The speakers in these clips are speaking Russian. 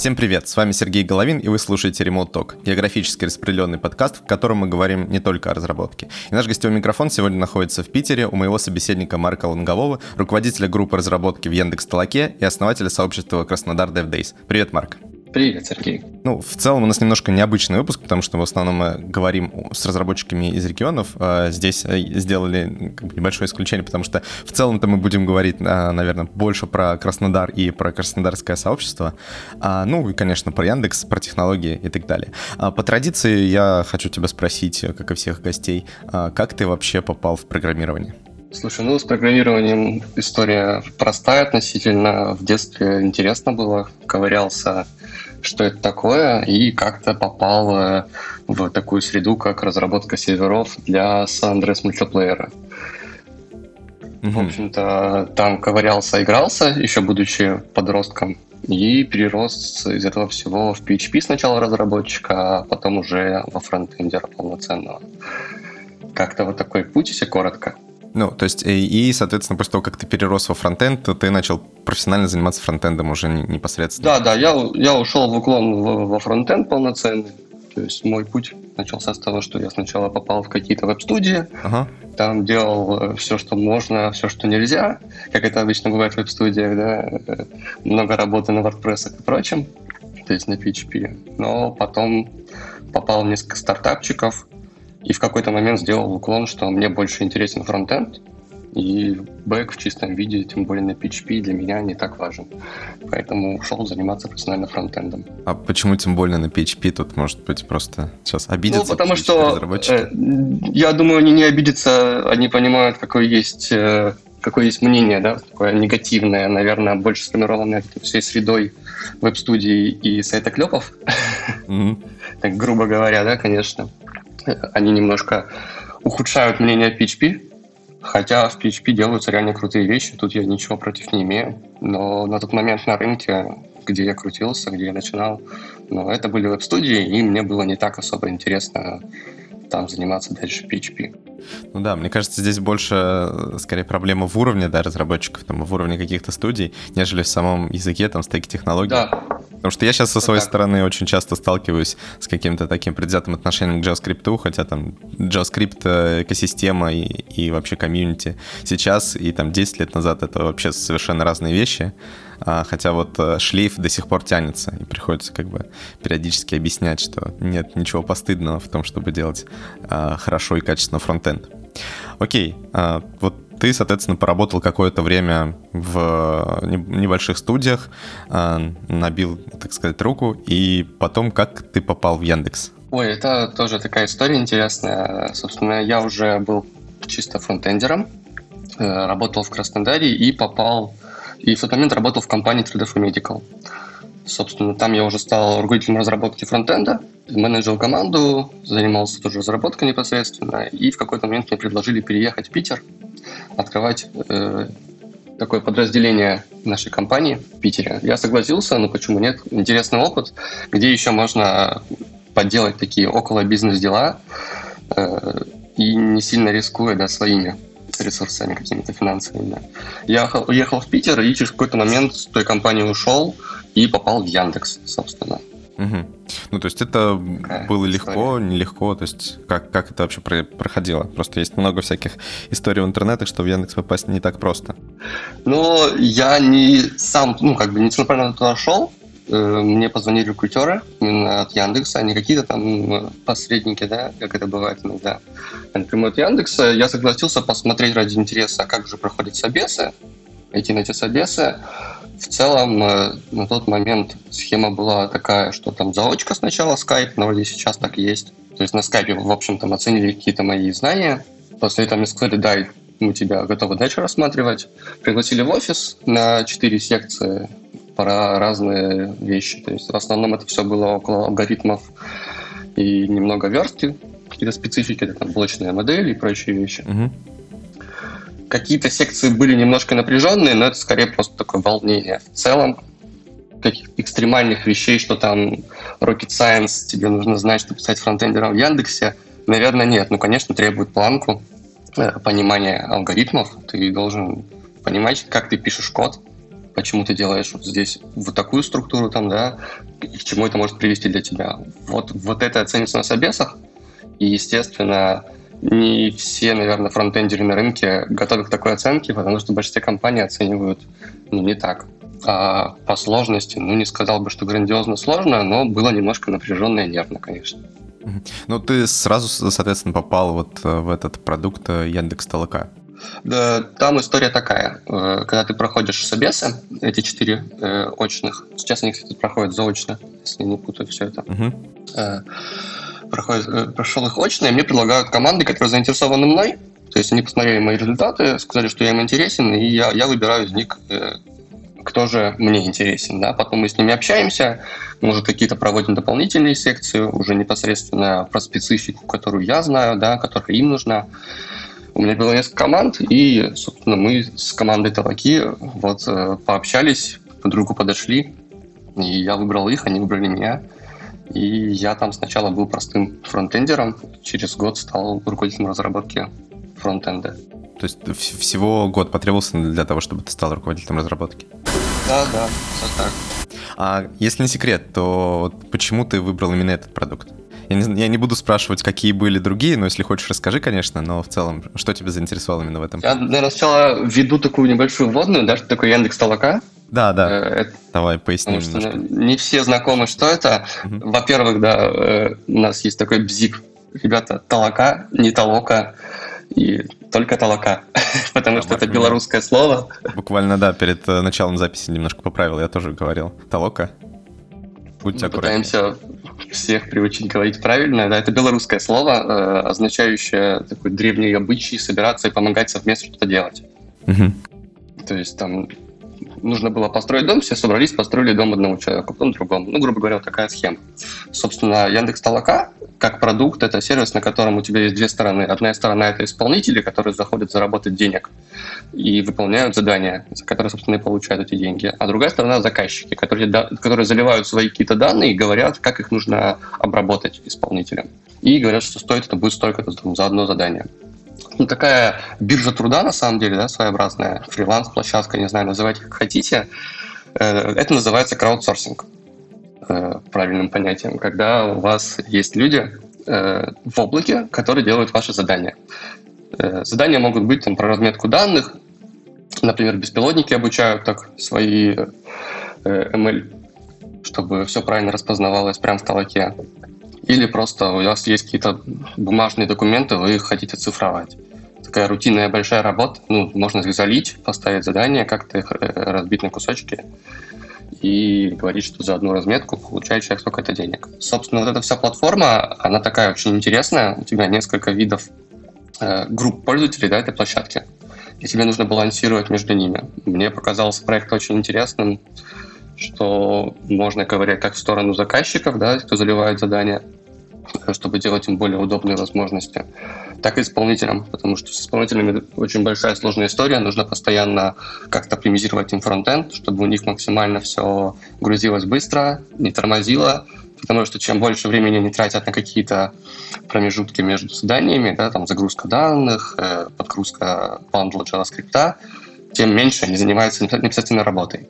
Всем привет, с вами Сергей Головин, и вы слушаете Remote Talk, географически распределенный подкаст, в котором мы говорим не только о разработке. И наш гостевой микрофон сегодня находится в Питере у моего собеседника Марка Лонгового, руководителя группы разработки в Яндекс Толоке и основателя сообщества Краснодар DevDays. Привет, Марк. Привет, Сергей. Ну, в целом у нас немножко необычный выпуск, потому что в основном мы говорим с разработчиками из регионов. А здесь э, сделали небольшое исключение, потому что в целом-то мы будем говорить, а, наверное, больше про Краснодар и про краснодарское сообщество. А, ну и, конечно, про Яндекс, про технологии и так далее. По традиции я хочу тебя спросить, как и всех гостей, как ты вообще попал в программирование? Слушай, ну с программированием история простая относительно. В детстве интересно было, ковырялся что это такое, и как-то попал в такую среду, как разработка серверов для San Andreas мультиплеера. Mm-hmm. В общем-то, там ковырялся, игрался, еще будучи подростком, и перерос из этого всего в PHP сначала разработчика, а потом уже во фронтендера полноценного. Как-то вот такой путь, если коротко. Ну, то есть, и, и, соответственно, после того, как ты перерос во фронтенд, то ты начал профессионально заниматься фронтендом уже непосредственно. Да, да, я, я ушел в уклон во фронтенд полноценный. То есть мой путь начался с того, что я сначала попал в какие-то веб-студии, ага. там делал э, все, что можно, все, что нельзя, как это обычно бывает в веб-студиях, да, э, много работы на WordPress и прочем, то есть на PHP. Но потом попал в несколько стартапчиков, и в какой-то момент сделал уклон, что мне больше интересен фронтенд, и бэк в чистом виде, тем более на PHP, для меня не так важен. Поэтому ушел заниматься профессионально фронтендом. А почему тем более на PHP? Тут, может быть, просто сейчас обидятся Ну, потому что, э, я думаю, они не обидятся, они понимают, какое есть, э, какое есть мнение, да, такое негативное, наверное, больше сформированное всей средой веб-студий и сайта клепов. Mm-hmm. так грубо говоря, да, конечно они немножко ухудшают мнение PHP, хотя в PHP делаются реально крутые вещи, тут я ничего против не имею. Но на тот момент на рынке, где я крутился, где я начинал, но это были веб-студии, и мне было не так особо интересно там заниматься дальше PHP. Ну да, мне кажется, здесь больше, э, скорее, проблема в уровне да, разработчиков, там, в уровне каких-то студий, нежели в самом языке, там, стеке технологий. Да. Потому что я сейчас со своей так. стороны очень часто сталкиваюсь с каким-то таким предвзятым отношением к JavaScript, хотя там JavaScript э, экосистема и, и вообще комьюнити сейчас и там 10 лет назад это вообще совершенно разные вещи. А, хотя вот э, шлейф до сих пор тянется, и приходится как бы периодически объяснять, что нет ничего постыдного в том, чтобы делать а, хорошо и качественно фронтенд. Окей, а, вот ты, соответственно, поработал какое-то время в небольших студиях, набил, так сказать, руку, и потом как ты попал в Яндекс? Ой, это тоже такая история интересная. Собственно, я уже был чисто фронтендером, э, работал в Краснодаре и попал и в тот момент работал в компании 3D Medical. Собственно, там я уже стал руководителем разработки фронтенда, менеджер команду, занимался тоже разработкой непосредственно, и в какой-то момент мне предложили переехать в Питер, открывать э, такое подразделение нашей компании в Питере. Я согласился, но почему нет? Интересный опыт, где еще можно подделать такие около бизнес-дела э, и не сильно рискуя да, своими ресурсами какими-то финансовыми. Я уехал в Питер и через какой-то момент с той компании ушел и попал в Яндекс, собственно. Угу. Ну, то есть это Какая было история. легко, нелегко, то есть как, как это вообще проходило? Просто есть много всяких историй в интернете, что в Яндекс попасть не так просто. Ну, я не сам, ну, как бы не целенаправленно туда шел, мне позвонили рекрутеры именно от Яндекса, а не какие-то там э, посредники, да, как это бывает иногда. Например, от Яндекса я согласился посмотреть ради интереса, как же проходят собесы, идти на эти собесы. В целом, э, на тот момент схема была такая, что там заочка сначала, скайп, но вроде сейчас так и есть. То есть на скайпе, в общем, там оценили какие-то мои знания. После этого мне сказали, да, мы тебя готовы дальше рассматривать. Пригласили в офис на четыре секции про разные вещи. То есть в основном это все было около алгоритмов и немного верстки, какие-то специфики, это там блочная модель и прочие вещи. Угу. Какие-то секции были немножко напряженные, но это скорее просто такое волнение. В целом, каких экстремальных вещей, что там rocket science тебе нужно знать, чтобы стать фронтендером в Яндексе, наверное, нет. Ну, конечно, требует планку, э, понимания алгоритмов. Ты должен понимать, как ты пишешь код, почему ты делаешь вот здесь вот такую структуру там, да, и к чему это может привести для тебя. Вот, вот это оценится на собесах, и, естественно, не все, наверное, фронтендеры на рынке готовы к такой оценке, потому что большинство компаний оценивают ну, не так. А по сложности, ну, не сказал бы, что грандиозно сложно, но было немножко напряженно и нервно, конечно. Ну, ты сразу, соответственно, попал вот э, в этот продукт э, Яндекс Толока. Да, там история такая. Э, когда ты проходишь собесы, эти четыре э, очных, сейчас они, кстати, проходят заочно, если не путаю все это. Угу. Э, проходит, э, прошел их очно, и мне предлагают команды, которые заинтересованы мной. То есть они посмотрели мои результаты, сказали, что я им интересен, и я, я выбираю из них, э, кто же мне интересен. Да? Потом мы с ними общаемся, может, какие-то проводим дополнительные секции, уже непосредственно про специфику, которую я знаю, да, которая им нужна. У меня было несколько команд, и, собственно, мы с командой Талаки вот э, пообщались, по другу подошли, и я выбрал их, они выбрали меня. И я там сначала был простым фронтендером, через год стал руководителем разработки фронтенда. То есть всего год потребовался для того, чтобы ты стал руководителем разработки? Да, да, все так. А если не секрет, то почему ты выбрал именно этот продукт? Я не, я не буду спрашивать, какие были другие, но если хочешь, расскажи, конечно, но в целом, что тебя заинтересовало именно в этом? Я, наверное, сначала введу такую небольшую вводную, да, что такое Яндекс Толока. Да, да. Э, это, Давай поясним потому немножко. Что не все знакомы, что это. Угу. Во-первых, да, э, у нас есть такой бзик. Ребята, толока, не толока, и только толока, потому да, что это белорусское слово. Буквально, да, перед э, началом записи немножко поправил, я тоже говорил. Толока. Будьте Мы пытаемся всех приучить говорить правильно. Да, это белорусское слово, э, означающее такой древний обычай собираться и помогать совместно что-то делать. Угу. То есть там нужно было построить дом, все собрались, построили дом одному человеку, потом другому. Ну, грубо говоря, вот такая схема. Собственно, Яндекс Толока как продукт это сервис, на котором у тебя есть две стороны. Одна сторона это исполнители, которые заходят заработать денег и выполняют задания, за которые, собственно, и получают эти деньги. А другая сторона заказчики, которые, которые заливают свои какие-то данные и говорят, как их нужно обработать исполнителям. И говорят, что стоит это будет столько-то за одно задание ну, такая биржа труда, на самом деле, да, своеобразная, фриланс-площадка, не знаю, называйте как хотите. Э, это называется краудсорсинг правильным понятием, когда у вас есть люди э, в облаке, которые делают ваши задания. Задания могут быть там, про разметку данных, например, беспилотники обучают так свои ML, чтобы все правильно распознавалось прямо в толоке. Или просто у вас есть какие-то бумажные документы, вы их хотите цифровать. Такая рутинная большая работа. Ну, можно их залить, поставить задание, как-то их э, разбить на кусочки и говорить, что за одну разметку получает человек столько-то денег. Собственно, вот эта вся платформа, она такая очень интересная. У тебя несколько видов э, групп пользователей да, этой площадки. И тебе нужно балансировать между ними. Мне показался проект очень интересным что можно ковырять как в сторону заказчиков, да, кто заливает задания, чтобы делать им более удобные возможности, так и исполнителям, потому что с исполнителями очень большая сложная история, нужно постоянно как-то оптимизировать им фронтенд, чтобы у них максимально все грузилось быстро, не тормозило, потому что чем больше времени они тратят на какие-то промежутки между заданиями, да, там загрузка данных, э, подгрузка бандла JavaScript, тем меньше они занимаются непосредственно работой.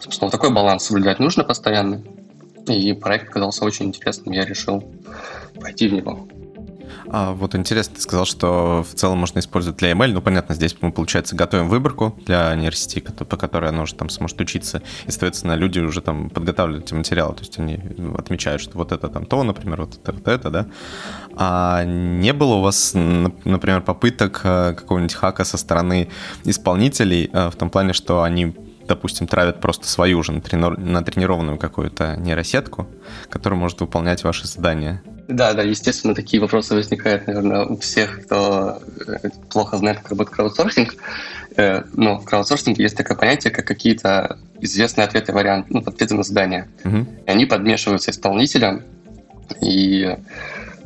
Собственно, такой баланс соблюдать нужно постоянно. И проект оказался очень интересным, я решил пойти в него. А вот интересно, ты сказал, что в целом можно использовать для ML. Ну, понятно, здесь мы, получается, готовим выборку для нейросети, по которой она уже там сможет учиться. И, соответственно, люди уже там подготавливают эти материалы. То есть они отмечают, что вот это там то, например, вот это, вот это, да. А не было у вас, например, попыток э, какого-нибудь хака со стороны исполнителей э, в том плане, что они допустим, травят просто свою уже натренированную какую-то нейросетку, которая может выполнять ваши задания. Да, да, естественно, такие вопросы возникают, наверное, у всех, кто э, плохо знает, как работает краудсорсинг. Э, но в краудсорсинге есть такое понятие, как какие-то известные ответы варианты, ну, ответы на задание. Угу. И они подмешиваются исполнителям, и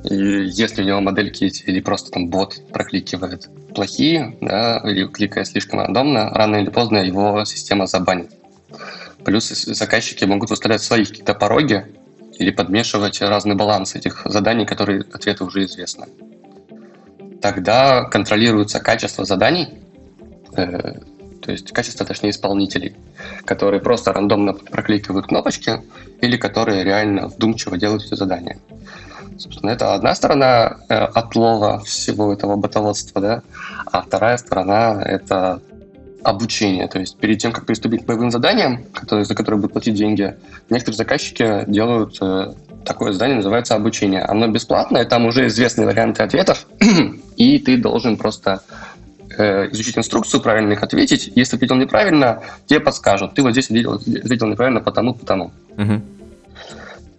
и если у него модельки или просто там бот прокликивает плохие, да, или кликая слишком рандомно, рано или поздно его система забанит. Плюс заказчики могут выставлять свои какие-то пороги или подмешивать разный баланс этих заданий, которые ответы уже известны. Тогда контролируется качество заданий, э, то есть качество, точнее, исполнителей, которые просто рандомно прокликивают кнопочки или которые реально вдумчиво делают эти задания. Собственно, это одна сторона э, отлова всего этого ботоводства, да, а вторая сторона — это обучение. То есть перед тем, как приступить к боевым заданиям, которые, за которые будут платить деньги, некоторые заказчики делают э, такое задание, называется обучение. Оно бесплатное, там уже известны варианты ответов, и ты должен просто э, изучить инструкцию, правильно их ответить. Если ответил неправильно, тебе подскажут. Ты вот здесь ответил, ответил неправильно потому, потому. Угу.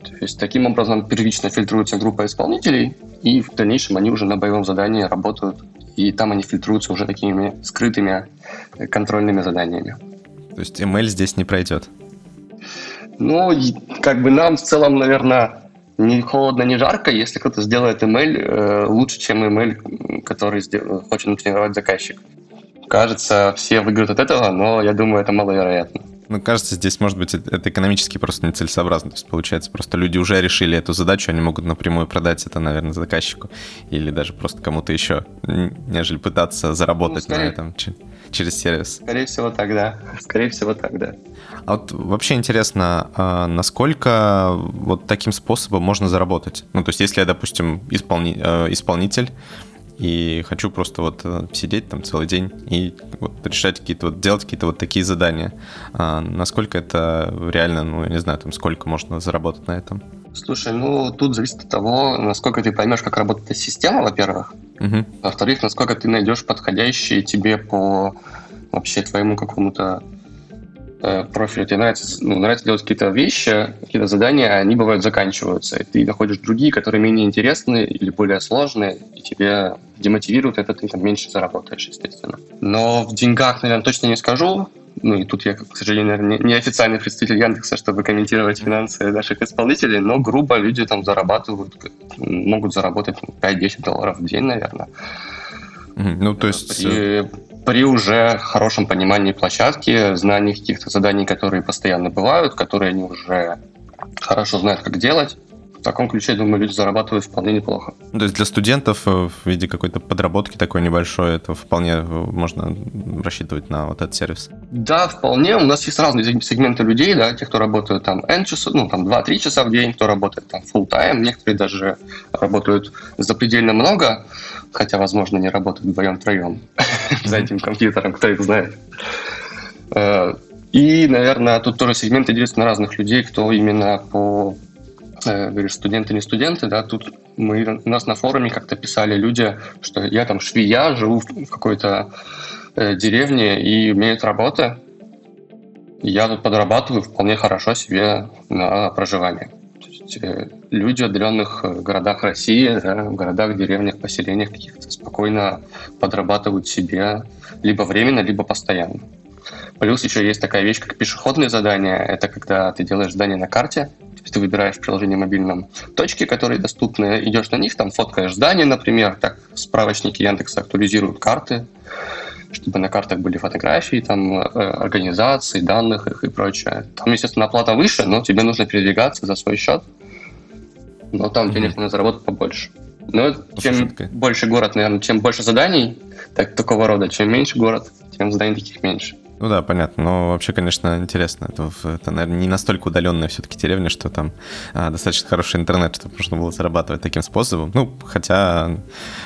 То есть таким образом первично фильтруется группа исполнителей, и в дальнейшем они уже на боевом задании работают, и там они фильтруются уже такими скрытыми э, контрольными заданиями. То есть ML здесь не пройдет? Ну, как бы нам в целом, наверное, не холодно, не жарко, если кто-то сделает ML э, лучше, чем ML, который сдел... хочет натренировать заказчик. Кажется, все выиграют от этого, но я думаю, это маловероятно. Ну, кажется, здесь, может быть, это экономически просто нецелесообразно. То есть, получается, просто люди уже решили эту задачу, они могут напрямую продать это, наверное, заказчику или даже просто кому-то еще, нежели пытаться заработать ну, скорее, на этом через сервис. Скорее всего, так, да. Скорее всего, так, да. А вот вообще интересно, а насколько вот таким способом можно заработать? Ну, то есть, если я, допустим, исполни, э, исполнитель, и хочу просто вот э, сидеть там целый день и вот решать какие-то вот, делать какие-то вот такие задания. А насколько это реально, ну, я не знаю, там сколько можно заработать на этом? Слушай, ну, тут зависит от того, насколько ты поймешь, как работает система, во-первых. Угу. Во-вторых, насколько ты найдешь подходящие тебе по вообще твоему какому-то Э, профиля, тебе нравится, ну, нравится делать какие-то вещи, какие-то задания, они бывают заканчиваются, и ты находишь другие, которые менее интересные или более сложные, и тебе демотивируют, это ты там меньше заработаешь, естественно. Но в деньгах, наверное, точно не скажу, ну и тут я, к сожалению, наверное, не официальный представитель Яндекса, чтобы комментировать финансы наших исполнителей, но грубо люди там зарабатывают, могут заработать 5-10 долларов в день, наверное. Ну, то есть... При, при уже хорошем понимании площадки, знании каких-то заданий, которые постоянно бывают, которые они уже хорошо знают, как делать, в таком ключе, думаю, люди зарабатывают вполне неплохо. То есть для студентов э, в виде какой-то подработки такой небольшой, это вполне э, можно рассчитывать на вот этот сервис? Да, вполне. У нас есть разные сегменты людей, да, те, кто работают там N часов, ну, там 2-3 часа в день, кто работает там full time, некоторые даже работают запредельно много, хотя, возможно, не работают вдвоем-троем за этим компьютером, кто их знает. Э, и, наверное, тут тоже сегменты делятся на разных людей, кто именно по Э, говоришь, студенты, не студенты, да, тут мы, у нас на форуме как-то писали люди, что я там швея, живу в какой-то э, деревне и имеет работы, я тут подрабатываю вполне хорошо себе на проживание. Есть, э, люди в отдаленных э, городах России, да, в городах, деревнях, поселениях каких-то спокойно подрабатывают себе либо временно, либо постоянно. Плюс еще есть такая вещь, как пешеходные задания. Это когда ты делаешь задание на карте, ты выбираешь в приложении мобильном точки, которые доступны, идешь на них, там фоткаешь здание, например, так справочники Яндекса актуализируют карты, чтобы на картах были фотографии, там, э, организации, данных их и прочее. Там, естественно, оплата выше, но тебе нужно передвигаться за свой счет. Но там mm-hmm. денег можно заработать побольше. Но чем Шутка. больше город, наверное, чем больше заданий так, такого рода, чем меньше город, тем заданий таких меньше. Ну да, понятно. Но вообще, конечно, интересно. Это, это наверное, не настолько удаленная все-таки деревня, что там а, достаточно хороший интернет, чтобы можно было зарабатывать таким способом. Ну, хотя,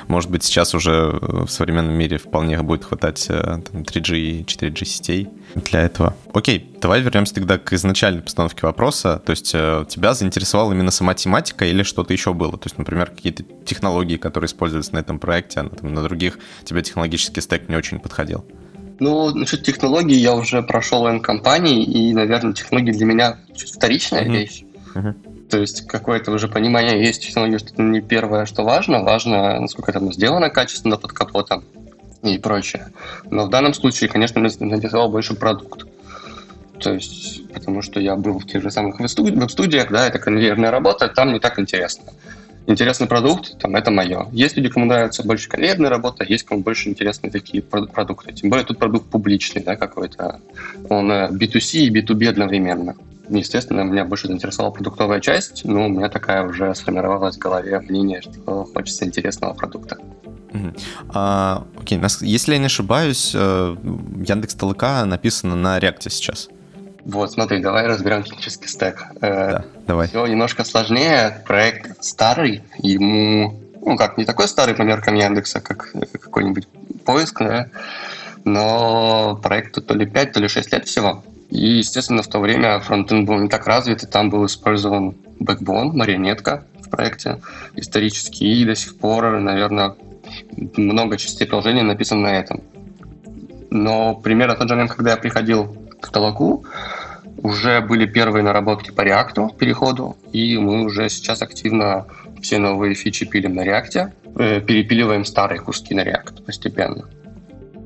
может быть, сейчас уже в современном мире вполне будет хватать э, там, 3G и 4G сетей для этого. Окей, давай вернемся тогда к изначальной постановке вопроса. То есть э, тебя заинтересовала именно сама тематика или что-то еще было? То есть, например, какие-то технологии, которые используются на этом проекте, а на, там, на других тебе технологический стек не очень подходил? Ну, насчет технологий я уже прошел N-компаний, и, наверное, технологии для меня вторичная uh-huh. вещь. Uh-huh. То есть какое-то уже понимание есть технологии, что это не первое, что важно. Важно, насколько это сделано качественно под капотом и прочее. Но в данном случае, конечно, меня заинтересовал больше продукт. То есть, потому что я был в тех же самых веб-студиях, да, это конвейерная работа, там не так интересно интересный продукт, там, это мое. Есть люди, кому нравится больше конвейерная работа, есть кому больше интересны такие продукты. Тем более тут продукт публичный, да, какой-то. Он B2C э, и B2B одновременно. Естественно, меня больше заинтересовала продуктовая часть, но у меня такая уже сформировалась в голове мнение, что хочется интересного продукта. А, окей, если я не ошибаюсь, э, Яндекс ТЛК написано на React сейчас. Вот, смотри, давай разберем технический стек. Э, да, давай. Все немножко сложнее. Проект старый, ему, ну как, не такой старый по меркам Яндекса, как какой-нибудь поиск, да, но проекту то ли 5, то ли 6 лет всего. И, естественно, в то время фронтенд был не так развит, и там был использован Backbone, марионетка в проекте исторически, и до сих пор, наверное, много частей приложения написано на этом. Но примерно тот же момент, когда я приходил к Толоку, уже были первые наработки по React переходу, и мы уже сейчас активно все новые фичи пилим на React, э, перепиливаем старые куски на React постепенно.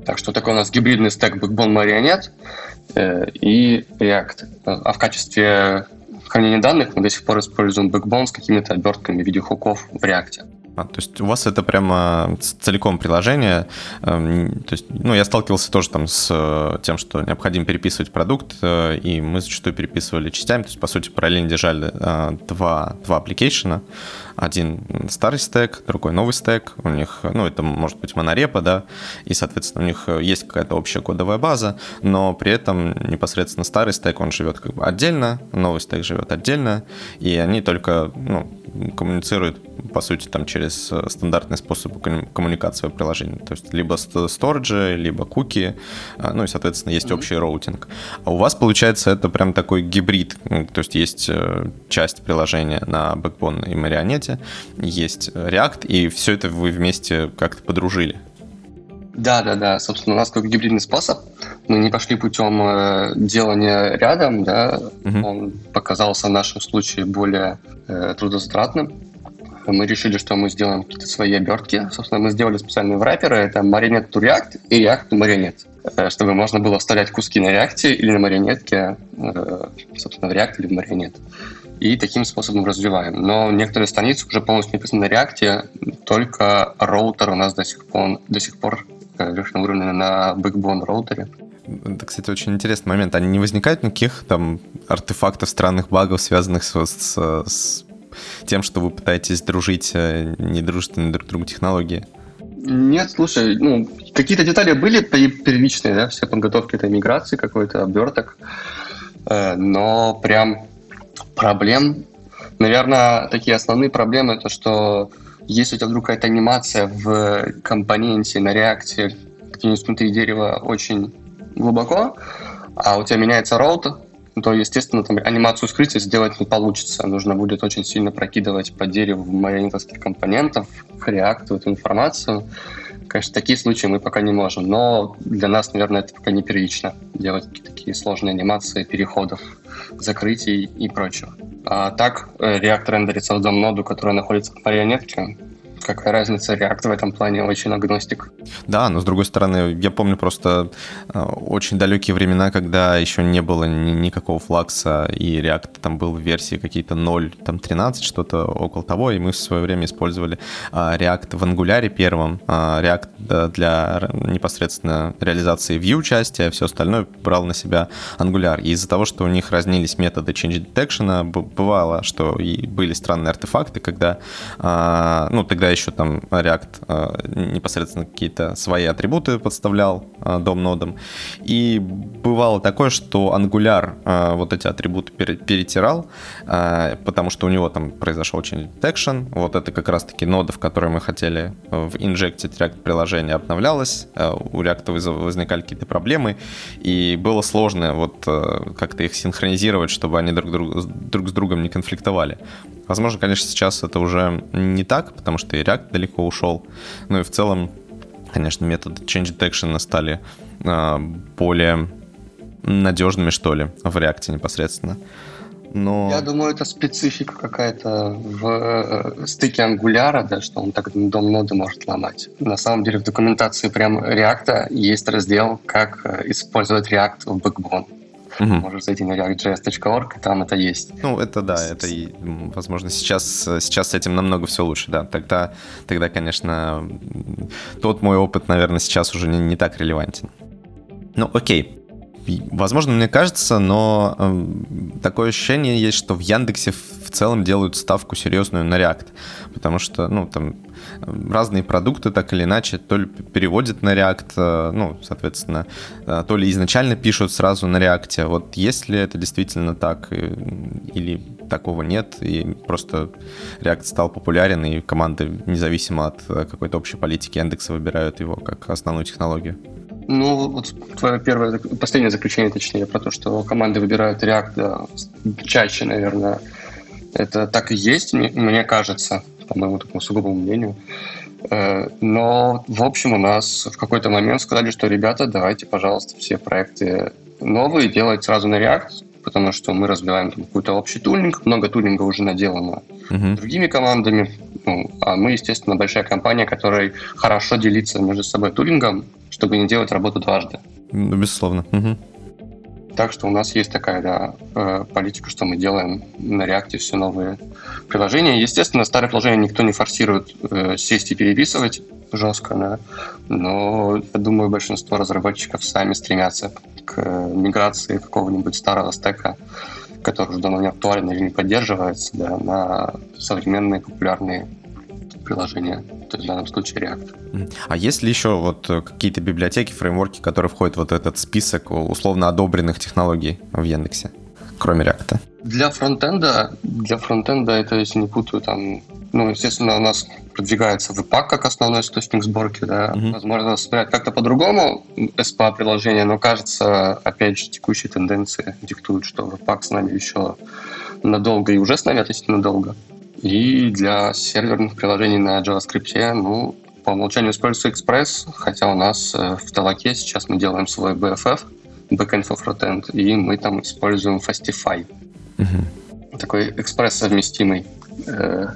Так что такой у нас гибридный стек Backbone Marionette э, и React. А в качестве хранения данных мы до сих пор используем Backbone с какими-то обертками в виде хуков в React. А, то есть у вас это прямо целиком приложение. Эм, то есть, ну, я сталкивался тоже там с э, тем, что необходимо переписывать продукт, э, и мы зачастую переписывали частями. То есть, по сути, параллельно держали э, два, два application а. Один старый стек, другой новый стек. У них, ну, это может быть монорепа, да, и, соответственно, у них есть какая-то общая кодовая база, но при этом непосредственно старый стек, он живет как бы отдельно, новый стек живет отдельно, и они только, ну, коммуницируют, по сути, там через э, стандартные способы коммуникации в приложении. То есть либо storage и, либо куки, а, ну и, соответственно, есть mm-hmm. общий роутинг. А у вас, получается, это прям такой гибрид. То есть есть э, часть приложения на Backbone и Marionette, есть React, и все это вы вместе как-то подружили. Да, да, да. Собственно, у нас как гибридный способ. Мы не пошли путем э, делания рядом, да. Угу. Он показался в нашем случае более э, трудозатратным. Мы решили, что мы сделаем какие-то свои обертки. Собственно, мы сделали специальные враперы. Это Marionette to React и React to Marionette. Э, чтобы можно было вставлять куски на React или на марионетке, э, собственно, в React или в Marionette. И таким способом развиваем. Но некоторые страницы уже полностью написаны на React, только роутер у нас до сих пор, до сих пор верхнего уровня на Backbone роутере. Это, кстати, очень интересный момент. А не возникает никаких там артефактов, странных багов, связанных с, с, с тем, что вы пытаетесь дружить э, недружественные друг другу технологии? Нет, слушай, ну, какие-то детали были первичные, да, все подготовки этой миграции, какой-то оберток, э, но прям проблем, наверное, такие основные проблемы, это что если у тебя вдруг какая-то анимация в компоненте на реакции где-нибудь внутри дерева очень глубоко, а у тебя меняется роут, то, естественно, там анимацию скрытия сделать не получится. Нужно будет очень сильно прокидывать по дереву марионетовских компонентов, в React эту информацию. Конечно, такие случаи мы пока не можем, но для нас, наверное, это пока не первично делать такие сложные анимации переходов, закрытий и прочего. А так, э, React рендерится в дом-ноду, которая находится в марионетке, какая разница, React в этом плане очень агностик. Да, но с другой стороны, я помню просто э, очень далекие времена, когда еще не было ни, никакого флакса, и React там был в версии какие-то 0, там 13, что-то около того, и мы в свое время использовали а, React в Angular первом, а, React для непосредственно реализации view части, а все остальное брал на себя Angular. И из-за того, что у них разнились методы change detection, бывало, что и были странные артефакты, когда, а, ну, тогда еще там React э, непосредственно какие-то свои атрибуты подставлял э, дом-нодам. И бывало такое, что Angular э, вот эти атрибуты перетирал, потому что у него там произошел очень detection. Вот это как раз-таки нода, в которой мы хотели в инжектить React приложение, обновлялась. У React возникали какие-то проблемы, и было сложно вот как-то их синхронизировать, чтобы они друг, друг, друг с другом не конфликтовали. Возможно, конечно, сейчас это уже не так, потому что и React далеко ушел. Ну и в целом, конечно, методы change detection стали э, более надежными, что ли, в React непосредственно. Но... Я думаю, это специфика какая-то в э, стыке ангуляра, да, что он так дом ноды может ломать. На самом деле в документации прям React есть раздел, как э, использовать React в Backbone. Угу. Можешь зайти на reactjs.org, и там это есть. Ну, это да, это, и, возможно, сейчас, сейчас с этим намного все лучше, да. Тогда, тогда, конечно, тот мой опыт, наверное, сейчас уже не, не так релевантен. Ну, окей. Возможно, мне кажется, но э, такое ощущение есть, что в Яндексе в целом делают ставку серьезную на React. Потому что, ну, там, разные продукты так или иначе то ли переводят на React, э, ну, соответственно, э, то ли изначально пишут сразу на React. Вот если это действительно так или такого нет, и просто React стал популярен, и команды, независимо от какой-то общей политики индекса, выбирают его как основную технологию? Ну, вот твое первое, последнее заключение, точнее, про то, что команды выбирают React да, чаще, наверное, это так и есть, мне кажется, по моему такому сугубому мнению. Э, но, в общем, у нас в какой-то момент сказали, что, ребята, давайте, пожалуйста, все проекты новые делать сразу на React, потому что мы развиваем какой-то общий тулинг, много тулинга уже наделано uh-huh. другими командами, ну, а мы, естественно, большая компания, которая хорошо делится между собой тулингом, чтобы не делать работу дважды. Ну, безусловно. Угу. Так что у нас есть такая да, э, политика, что мы делаем на реакте все новые приложения. Естественно, старые приложения никто не форсирует э, сесть и переписывать жестко, да, но я думаю, большинство разработчиков сами стремятся к миграции какого-нибудь старого стека, который уже давно не актуален или не поддерживается, да, на современные популярные приложения то есть в данном случае React. А есть ли еще вот э, какие-то библиотеки, фреймворки, которые входят в вот этот список условно одобренных технологий в Яндексе, кроме React? Для фронтенда, для фронтенда это, если не путаю, там, ну, естественно, у нас продвигается Webpack как основной источник сборки, да. Mm-hmm. Возможно, собирать как-то по-другому SPA приложение, но кажется, опять же, текущие тенденции диктуют, что Webpack с нами еще надолго и уже с нами относительно долго. И для серверных приложений на JavaScript, ну, по умолчанию используется Express, хотя у нас э, в Талаке сейчас мы делаем свой BFF, Backend for Frontend, и мы там используем Fastify. Угу. Такой экспресс-совместимый э,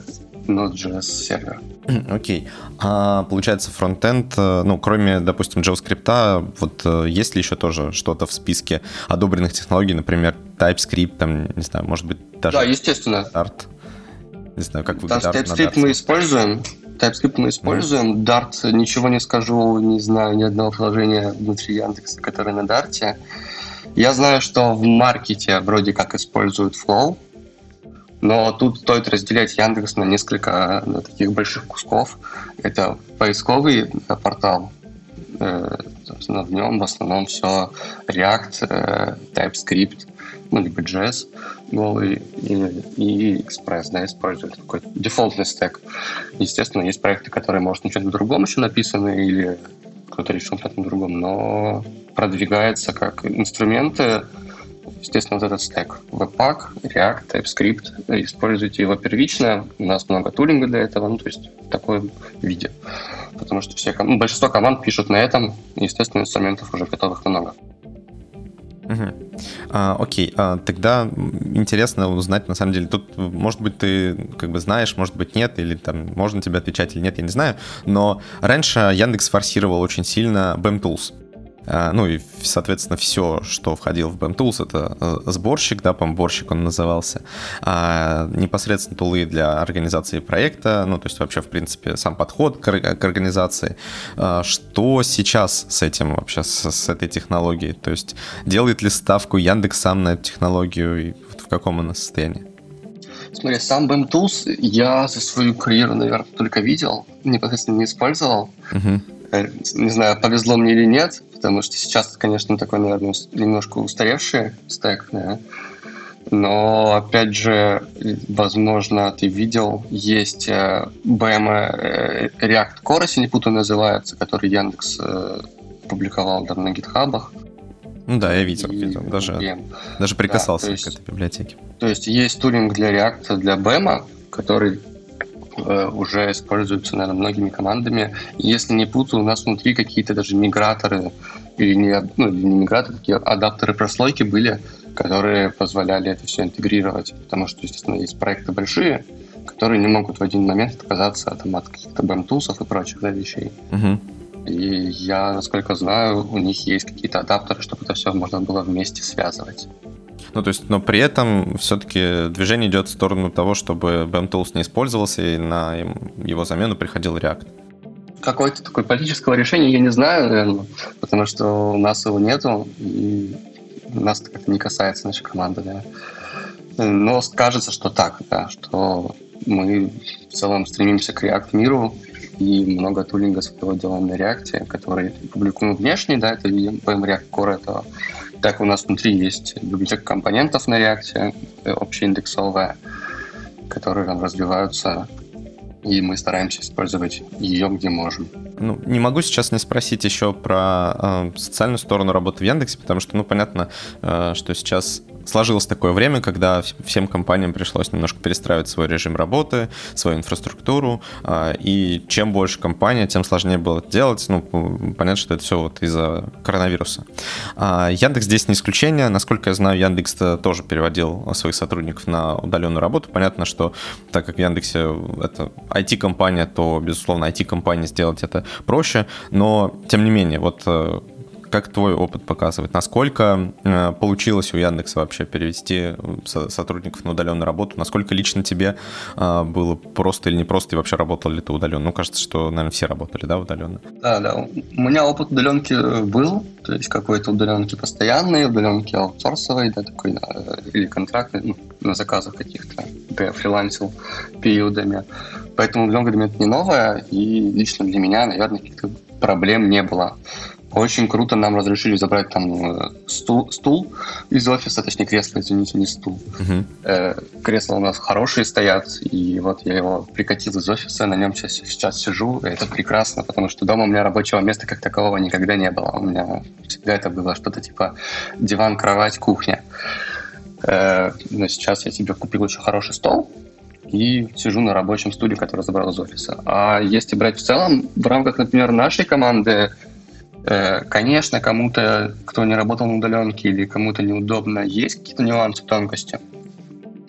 Node.js сервер. Окей. Okay. А получается, фронтенд, э, ну, кроме, допустим, JavaScript, вот э, есть ли еще тоже что-то в списке одобренных технологий, например, TypeScript, там, не знаю, может быть, даже... Да, естественно. Dart. Не знаю, как вы да, TypeScript мы используем. TypeScript мы используем. Dart, ничего не скажу, не знаю ни одного приложения внутри Яндекса, которое на Dart. Я знаю, что в маркете вроде как используют Flow, но тут стоит разделять Яндекс на несколько на таких больших кусков. Это поисковый портал, э, собственно, в нем в основном все React, э, TypeScript, ну, либо JS голый и, и Express, да, используют такой дефолтный стек. Естественно, есть проекты, которые, может, на чем-то другом еще написаны, или кто-то решил на чем-то другом, но продвигается как инструменты, естественно, вот этот стек. Webpack, React, TypeScript. Используйте его первично. У нас много тулинга для этого, ну, то есть в таком виде. Потому что все, ну, большинство команд пишут на этом, естественно, инструментов уже готовых много. Угу. А, окей, а, тогда интересно узнать, на самом деле, тут, может быть, ты как бы знаешь, может быть, нет, или там можно тебе отвечать или нет, я не знаю, но раньше Яндекс форсировал очень сильно BEM Tools. А, ну и, соответственно, все, что входило в BAM Tools, это э, сборщик, да, помборщик он назывался, а непосредственно тулы для организации проекта, ну, то есть вообще, в принципе, сам подход к, к организации. А, что сейчас с этим вообще, с, с этой технологией? То есть делает ли ставку Яндекс сам на эту технологию и в каком она состоянии? Смотри, сам BAM Tools я за свою карьеру, наверное, только видел, непосредственно не использовал. Uh-huh. Не знаю, повезло мне или нет, потому что сейчас, конечно, такой, наверное, немножко устаревший стек, да. Но, опять же, возможно, ты видел, есть BM э, React Core, если не путаю, называется, который Яндекс э, публиковал да, на гитхабах. Ну да, я видел, видел. Даже, даже прикасался да, есть, к этой библиотеке. То есть есть тулинг для React, для BEM, который Э, уже используются, наверное, многими командами. Если не путаю, у нас внутри какие-то даже миграторы или не, ну, или не миграторы, такие адаптеры прослойки были, которые позволяли это все интегрировать, потому что, естественно, есть проекты большие, которые не могут в один момент отказаться там, от каких-то BEM-тулсов и прочих да, вещей. Uh-huh. И я, насколько знаю, у них есть какие-то адаптеры, чтобы это все можно было вместе связывать. Ну, то есть, но при этом все-таки движение идет в сторону того, чтобы BAM Tools не использовался, и на его замену приходил React. Какое-то такое политического решения я не знаю, наверное, потому что у нас его нету, и нас это не касается нашей команды, да. Но кажется, что так, да, что мы в целом стремимся к React миру, и много тулинга своего делаем на React, который публикуем внешне, да, это VM React Core этого. Так у нас внутри есть библиотека компонентов на React, э, общеиндексовая, которые там развиваются и мы стараемся использовать ее где можем. Ну, не могу сейчас не спросить еще про э, социальную сторону работы в Яндексе, потому что, ну, понятно, э, что сейчас сложилось такое время, когда всем компаниям пришлось немножко перестраивать свой режим работы, свою инфраструктуру, э, и чем больше компания, тем сложнее было это делать. Ну, понятно, что это все вот из-за коронавируса. А Яндекс здесь не исключение. Насколько я знаю, Яндекс тоже переводил своих сотрудников на удаленную работу. Понятно, что так как в Яндексе это IT-компания, то, безусловно, IT-компании сделать это проще, но, тем не менее, вот э, как твой опыт показывает, насколько э, получилось у Яндекса вообще перевести э, сотрудников на удаленную работу, насколько лично тебе было просто или не просто, и вообще работал ли ты удаленно? Ну, кажется, что, наверное, все работали, да, удаленно? Да, да. У меня опыт удаленки был, то есть какой-то удаленки постоянный, удаленки аутсорсовой, да, такой, или контрактный, ну, на заказах каких-то, я фрилансил периодами. Поэтому удаленка для меня это не новое, и лично для меня, наверное, каких-то проблем не было. Очень круто нам разрешили забрать там э, стул, стул из офиса, точнее кресло, извините, не стул. Uh-huh. Э, кресла у нас хорошие стоят, и вот я его прикатил из офиса, на нем сейчас, сейчас сижу, и это прекрасно, потому что дома у меня рабочего места как такового никогда не было. У меня всегда это было что-то типа диван, кровать, кухня. Э, но сейчас я себе купил очень хороший стол, и сижу на рабочем стуле, который забрал из офиса. А если брать в целом, в рамках, например, нашей команды, конечно, кому-то, кто не работал на удаленке или кому-то неудобно, есть какие-то нюансы, тонкости.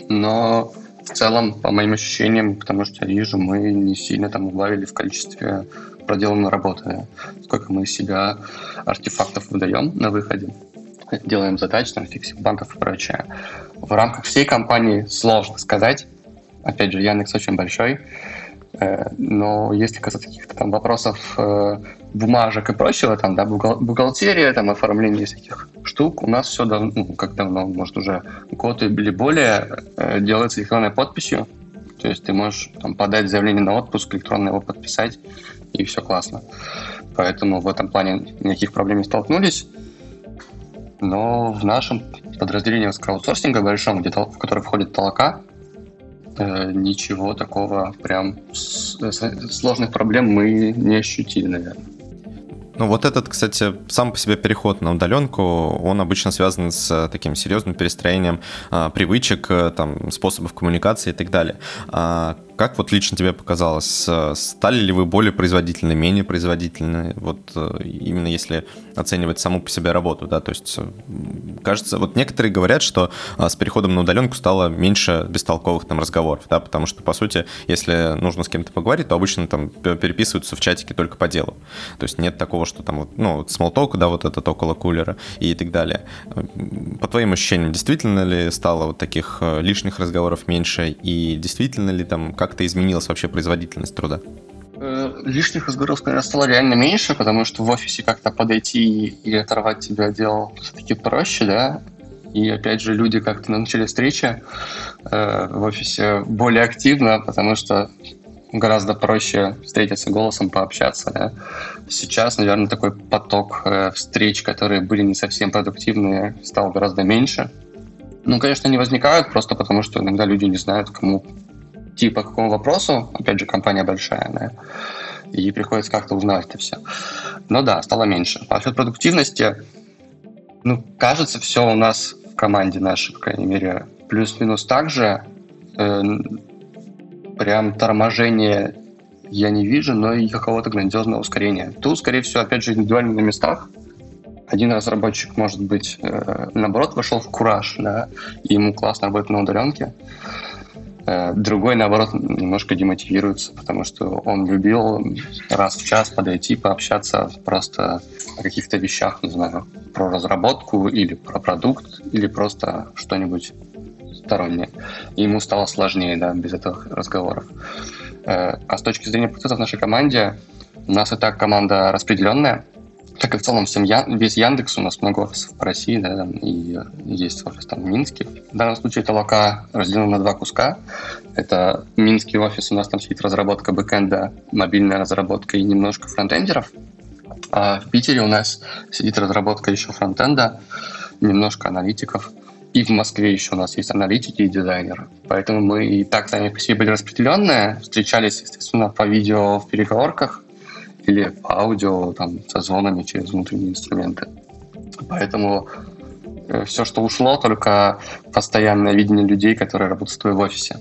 Но в целом, по моим ощущениям, потому что я вижу, мы не сильно там убавили в количестве проделанной работы, сколько мы себя артефактов выдаем на выходе делаем задач, там, фиксим банков и прочее. В рамках всей компании сложно сказать, Опять же, Яндекс очень большой, э, но если касаться каких-то там вопросов э, бумажек и прочего, там, да, бухгалтерия, там, оформление всяких штук, у нас все давно, ну, как давно, может, уже год или более э, делается электронной подписью. То есть ты можешь там, подать заявление на отпуск, электронно его подписать, и все классно. Поэтому в этом плане никаких проблем не столкнулись. Но в нашем подразделении с краудсорсинга большом, где, в который входит толока, Э, ничего такого прям сложных проблем мы не ощутили, наверное. Ну вот этот, кстати, сам по себе переход на удаленку, он обычно связан с э, таким серьезным перестроением а, привычек, э, там, способов коммуникации и так далее. А, как вот лично тебе показалось, э, стали ли вы более производительны, менее производительны, вот э, именно если оценивать саму по себе работу, да, то есть э, кажется, вот некоторые говорят, что с переходом на удаленку стало меньше бестолковых там разговоров, да, потому что, по сути, если нужно с кем-то поговорить, то обычно там переписываются в чатике только по делу, то есть нет такого, что там вот, ну, talk, да, вот этот около кулера и так далее. По твоим ощущениям, действительно ли стало вот таких лишних разговоров меньше и действительно ли там как-то изменилась вообще производительность труда? Э, лишних разговоров, наверное, стало реально меньше, потому что в офисе как-то подойти и оторвать тебя дело все-таки проще, да. И опять же, люди как-то начали встречи э, в офисе более активно, потому что гораздо проще встретиться голосом, пообщаться. Да? Сейчас, наверное, такой поток э, встреч, которые были не совсем продуктивные, стал гораздо меньше. Ну, конечно, они возникают просто потому, что иногда люди не знают, кому идти по какому вопросу, опять же, компания большая, да, и приходится как-то узнавать это все. Но да, стало меньше. По счету продуктивности, ну, кажется, все у нас в команде нашей, по крайней мере, плюс-минус так же. Э, прям торможение я не вижу, но и какого-то грандиозного ускорения. Тут, скорее всего, опять же, индивидуально на местах. Один разработчик, может быть, э, наоборот, вошел в кураж, да, и ему классно работать на удаленке. Э, другой, наоборот, немножко демотивируется, потому что он любил раз в час подойти, пообщаться просто о каких-то вещах, не знаю, про разработку или про продукт, или просто что-нибудь стороннее. И ему стало сложнее, да, без этих разговоров. Э, а с точки зрения процессов в нашей команде, у нас и так команда распределенная, как и в целом всем Ян, весь Яндекс, у нас много офисов по России, да, и есть офис там в Минске. В данном случае это лока разделено на два куска. Это Минский офис, у нас там сидит разработка бэкэнда, мобильная разработка и немножко фронтендеров. А в Питере у нас сидит разработка еще фронтенда, немножко аналитиков. И в Москве еще у нас есть аналитики и дизайнеры. Поэтому мы и так сами по себе были распределенные, встречались, естественно, по видео в переговорках или аудио там, со звонами через внутренние инструменты. Поэтому э, все, что ушло, только постоянное видение людей, которые работают в офисе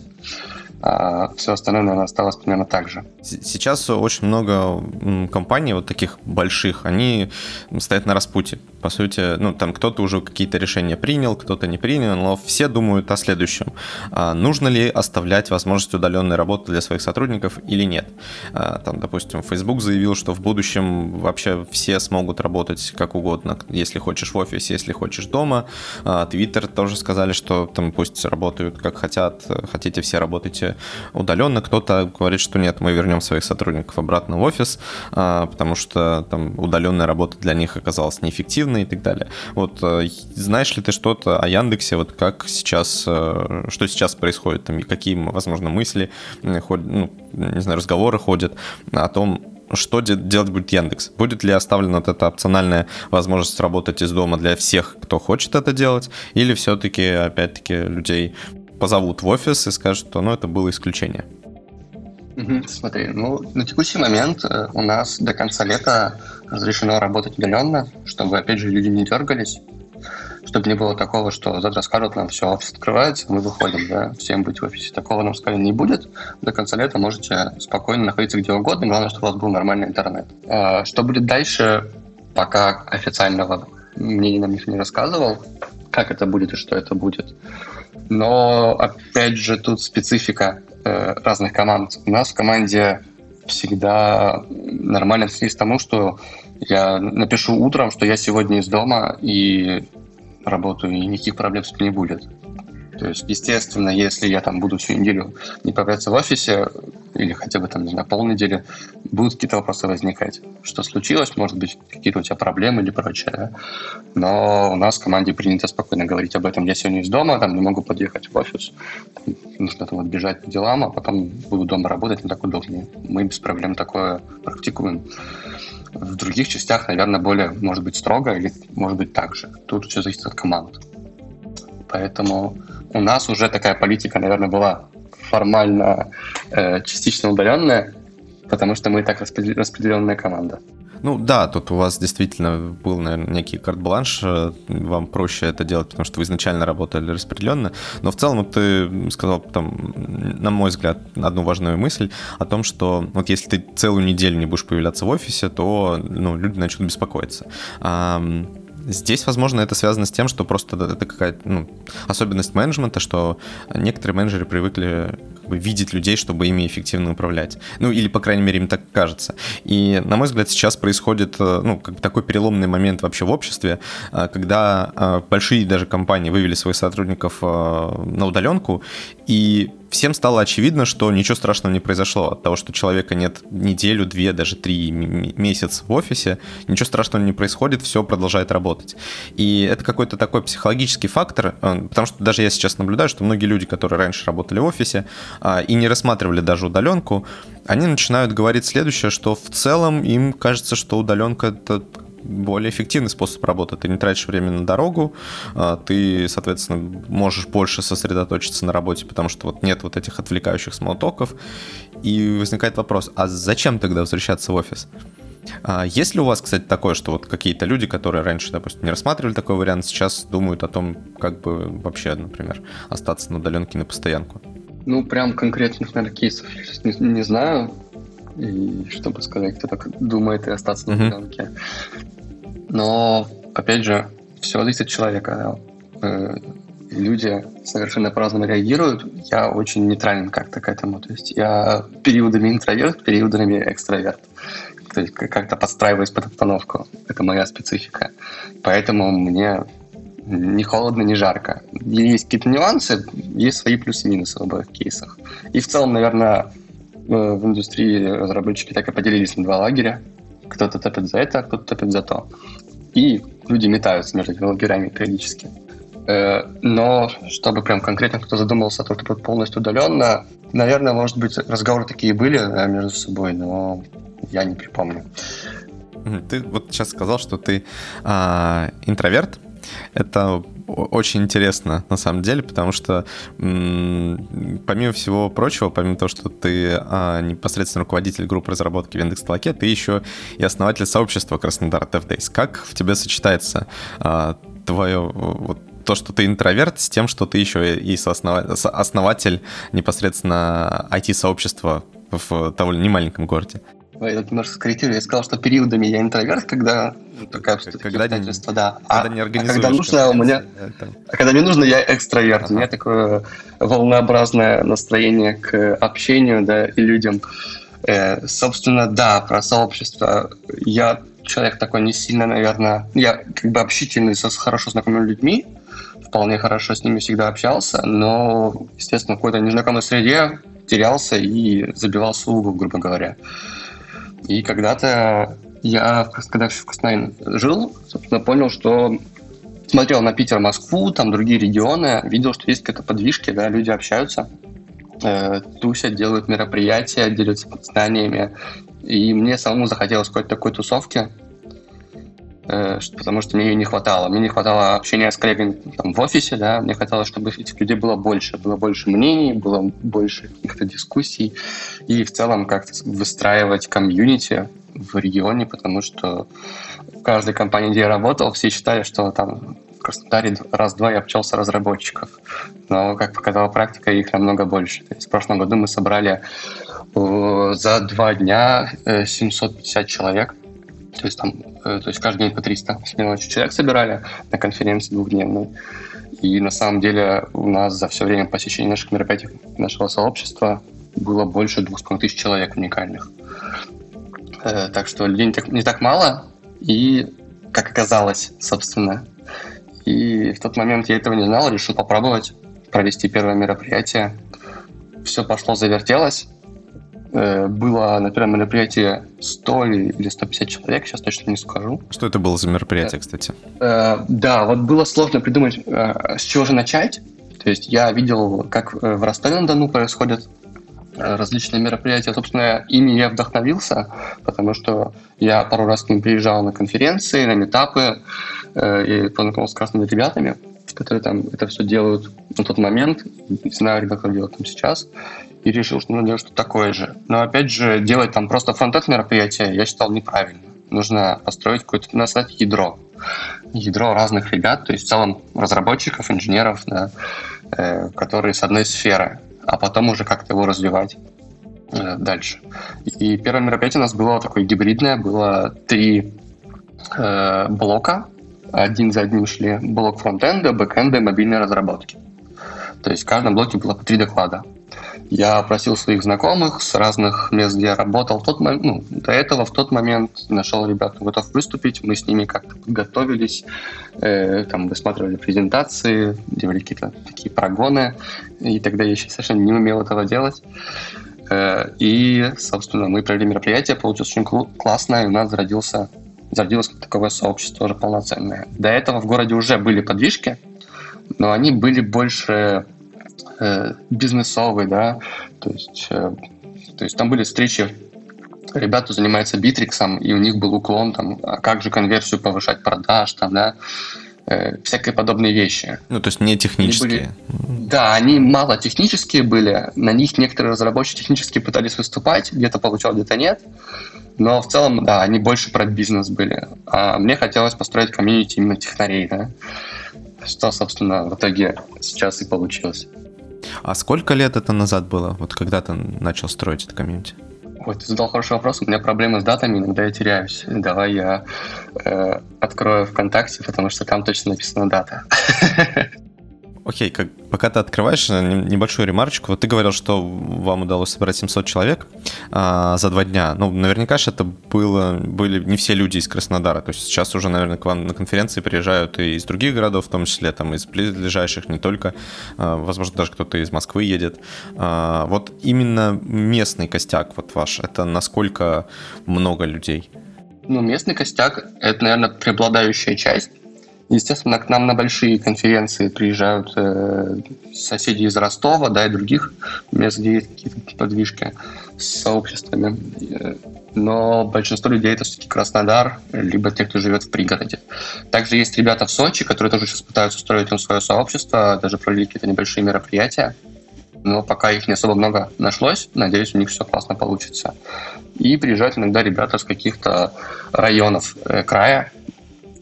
а все остальное, наверное, осталось примерно так же. Сейчас очень много компаний вот таких больших, они стоят на распутье. По сути, ну, там кто-то уже какие-то решения принял, кто-то не принял, но все думают о следующем. А нужно ли оставлять возможность удаленной работы для своих сотрудников или нет? А, там, допустим, Facebook заявил, что в будущем вообще все смогут работать как угодно, если хочешь в офисе, если хочешь дома. А, Twitter тоже сказали, что там пусть работают как хотят, хотите все работайте удаленно. Кто-то говорит, что нет, мы вернем своих сотрудников обратно в офис, а, потому что там удаленная работа для них оказалась неэффективной и так далее. Вот э, знаешь ли ты что-то о Яндексе, вот как сейчас, э, что сейчас происходит, там, и какие, возможно, мысли, ходят, ну, не знаю, разговоры ходят о том, что делать будет Яндекс? Будет ли оставлена вот эта опциональная возможность работать из дома для всех, кто хочет это делать, или все-таки, опять-таки, людей позовут в офис и скажут, что ну, это было исключение? Смотри, ну, на текущий момент э, у нас до конца лета разрешено работать удаленно, чтобы, опять же, люди не дергались, чтобы не было такого, что завтра скажут нам, все, офис открывается, мы выходим, да, всем быть в офисе. Такого нам сказали не будет. До конца лета можете спокойно находиться где угодно, главное, чтобы у вас был нормальный интернет. А, что будет дальше, пока официального мнения нам никто не рассказывал, как это будет и что это будет. Но, опять же, тут специфика разных команд. У нас в команде всегда нормально относились к тому, что я напишу утром, что я сегодня из дома и работаю, и никаких проблем с этим не будет. То есть, естественно, если я там буду всю неделю не появляться в офисе, или хотя бы там, не знаю, полнедели, будут какие-то вопросы возникать. Что случилось, может быть, какие-то у тебя проблемы или прочее. Да? Но у нас в команде принято спокойно говорить об этом. Я сегодня из дома, там не могу подъехать в офис, нужно там отбежать по делам, а потом буду дома работать, не так удобнее. Мы без проблем такое практикуем. В других частях, наверное, более, может быть, строго или, может быть, так же. Тут все зависит от команд. Поэтому у нас уже такая политика, наверное, была формально э, частично удаленная, потому что мы так распределенная команда. Ну да, тут у вас действительно был, наверное, некий карт-бланш, э, вам проще это делать, потому что вы изначально работали распределенно, но в целом ты сказал, там, на мой взгляд, одну важную мысль о том, что вот если ты целую неделю не будешь появляться в офисе, то ну, люди начнут беспокоиться. Здесь, возможно, это связано с тем, что просто это какая-то ну, особенность менеджмента, что некоторые менеджеры привыкли как бы, видеть людей, чтобы ими эффективно управлять. Ну, или, по крайней мере, им так кажется. И, на мой взгляд, сейчас происходит э, ну, как бы такой переломный момент вообще в обществе, э, когда э, большие даже компании вывели своих сотрудников на удаленку, и всем стало очевидно, что ничего страшного не произошло от того, что человека нет неделю, две, даже три месяца в офисе, ничего страшного не происходит, все продолжает работать. И это какой-то такой психологический фактор, э, потому что даже я сейчас наблюдаю, что многие люди, которые раньше работали в офисе а, и не рассматривали даже удаленку, они начинают говорить следующее, что в целом им кажется, что удаленка это более эффективный способ работы. Ты не тратишь время на дорогу, а, ты, соответственно, можешь больше сосредоточиться на работе, потому что вот нет вот этих отвлекающих смолтоков. И возникает вопрос, а зачем тогда возвращаться в офис? А есть ли у вас, кстати, такое, что вот какие-то люди, которые раньше, допустим, не рассматривали такой вариант, сейчас думают о том, как бы вообще, например, остаться на удаленке на постоянку? Ну, прям конкретных, наверное, кейсов не, не знаю. И чтобы сказать, кто так думает и остаться на удаленке. Но, опять же, все зависит от человека. Э, люди совершенно по-разному реагируют. Я очень нейтрален как-то к этому. То есть я периодами интроверт, периодами экстраверт. То есть как-то подстраиваюсь под обстановку. Это моя специфика. Поэтому мне не холодно, не жарко. Есть какие-то нюансы, есть свои плюсы-минусы в обоих кейсах. И в целом, наверное, э, в индустрии разработчики так и поделились на два лагеря Кто-то топит за это, кто-то топит за то. И люди метаются между лагерями периодически. Э, но чтобы прям конкретно кто-то задумался о том, что полностью удаленно, наверное, может быть, разговоры такие были да, между собой, но я не припомню. Ты вот сейчас сказал, что ты а, интроверт. Это очень интересно на самом деле, потому что помимо всего прочего, помимо того, что ты а, непосредственно руководитель группы разработки в Яндекс.Толоке, ты еще и основатель сообщества Краснодар DevDays. Как в тебе сочетается а, твое вот, то, что ты интроверт, с тем, что ты еще и основатель непосредственно IT-сообщества в довольно немаленьком городе? Я немножко скорректирую. Я сказал, что периодами я интроверт, когда ну, такая когда не, да. Когда а, не а когда нужно, у меня, а когда мне нужно, я экстраверт. Ага. У меня такое волнообразное настроение к общению, да, и людям. Э, собственно, да, про сообщество. Я человек такой не сильно, наверное, я как бы общительный со хорошо знакомыми людьми, вполне хорошо с ними всегда общался, но, естественно, в какой-то незнакомой среде терялся и забивался в угол, грубо говоря. И когда-то я, когда в Красноярске жил, собственно, понял, что смотрел на Питер, Москву, там другие регионы, видел, что есть какие-то подвижки, да, люди общаются, э, тусят, делают мероприятия, делятся знаниями. И мне самому захотелось какой-то такой тусовки, потому что мне ее не хватало. Мне не хватало общения с коллегами там, в офисе, да, мне хотелось, чтобы этих людей было больше, было больше мнений, было больше каких-то дискуссий, и в целом как-то выстраивать комьюнити в регионе, потому что в каждой компании, где я работал, все считали, что там в Краснодаре раз-два я общался разработчиков. Но, как показала практика, их намного больше. То есть в прошлом году мы собрали э, за два дня 750 э, человек. То есть там, э, то есть каждый день по 300 человек собирали на конференции двухдневной. И на самом деле у нас за все время посещения наших мероприятий нашего сообщества было больше 2,5 тысяч человек уникальных. Э, так что людей не так, не так мало, и, как оказалось, собственно. И в тот момент я этого не знал, решил попробовать провести первое мероприятие. Все пошло, завертелось. Э, было на первом мероприятии 100 или 150 человек, сейчас точно не скажу. Что это было за мероприятие, кстати? Э, да, вот было сложно придумать, с чего же начать. То есть я видел, как в Ростове-на-Дону происходят Э, различные мероприятия. Собственно, ими я вдохновился, потому что я пару раз к ним приезжал на конференции, на метапы, э, и познакомился с красными ребятами, которые там это все делают на тот момент. Не знаю, ребята, как делают там сейчас. И решил, что нужно делать что-то такое же. Но, опять же, делать там просто фронтенд мероприятие я считал неправильно. Нужно построить какое-то, назвать ядро. Ядро разных ребят, то есть в целом разработчиков, инженеров, да, э, которые с одной сферы а потом уже как-то его развивать э, дальше. И первое мероприятие у нас было такое гибридное, было три э, блока, один за одним шли блок фронтенда, бэкенда и мобильной разработки. То есть в каждом блоке было по три доклада. Я просил своих знакомых с разных мест, где я работал. В тот момент, ну, до этого в тот момент нашел ребят, готовых выступить. Мы с ними как-то подготовились, э, там высматривали презентации, делали какие-то такие прогоны. И тогда я еще совершенно не умел этого делать. Э, и, собственно, мы провели мероприятие, получилось очень классно, и у нас зародился, зародилось такое сообщество уже полноценное. До этого в городе уже были подвижки, но они были больше э, бизнесовый, да, то есть, э, то есть там были встречи, ребята занимаются битриксом, и у них был уклон там, а как же конверсию повышать продаж, там, да, э, всякие подобные вещи. Ну, то есть не технические. Они были, да, они мало технические были, на них некоторые разработчики технически пытались выступать, где-то получал, где-то нет, но в целом, да, они больше про бизнес были. А мне хотелось построить комьюнити именно технарей, да, что, собственно, в итоге сейчас и получилось. А сколько лет это назад было, вот когда ты начал строить это комьюнити? Вот, ты задал хороший вопрос. У меня проблемы с датами, иногда я теряюсь. Давай я э, открою ВКонтакте, потому что там точно написана дата. Окей, как, пока ты открываешь, э, небольшую ремарочку. Вот ты говорил, что вам удалось собрать 700 человек а, за два дня. Ну, наверняка же это было, были не все люди из Краснодара. То есть сейчас уже, наверное, к вам на конференции приезжают и из других городов, в том числе там из ближайших, не только. А, возможно, даже кто-то из Москвы едет. А, вот именно местный костяк вот ваш, это насколько много людей? Ну, местный костяк – это, наверное, преобладающая часть. Естественно, к нам на большие конференции приезжают э, соседи из Ростова, да, и других мест, где есть какие-то подвижки с сообществами. Но большинство людей это все-таки Краснодар, либо те, кто живет в пригороде. Также есть ребята в Сочи, которые тоже сейчас пытаются устроить им свое сообщество, даже провели какие-то небольшие мероприятия. Но пока их не особо много нашлось, надеюсь, у них все классно получится. И приезжают иногда ребята с каких-то районов э, края, Э,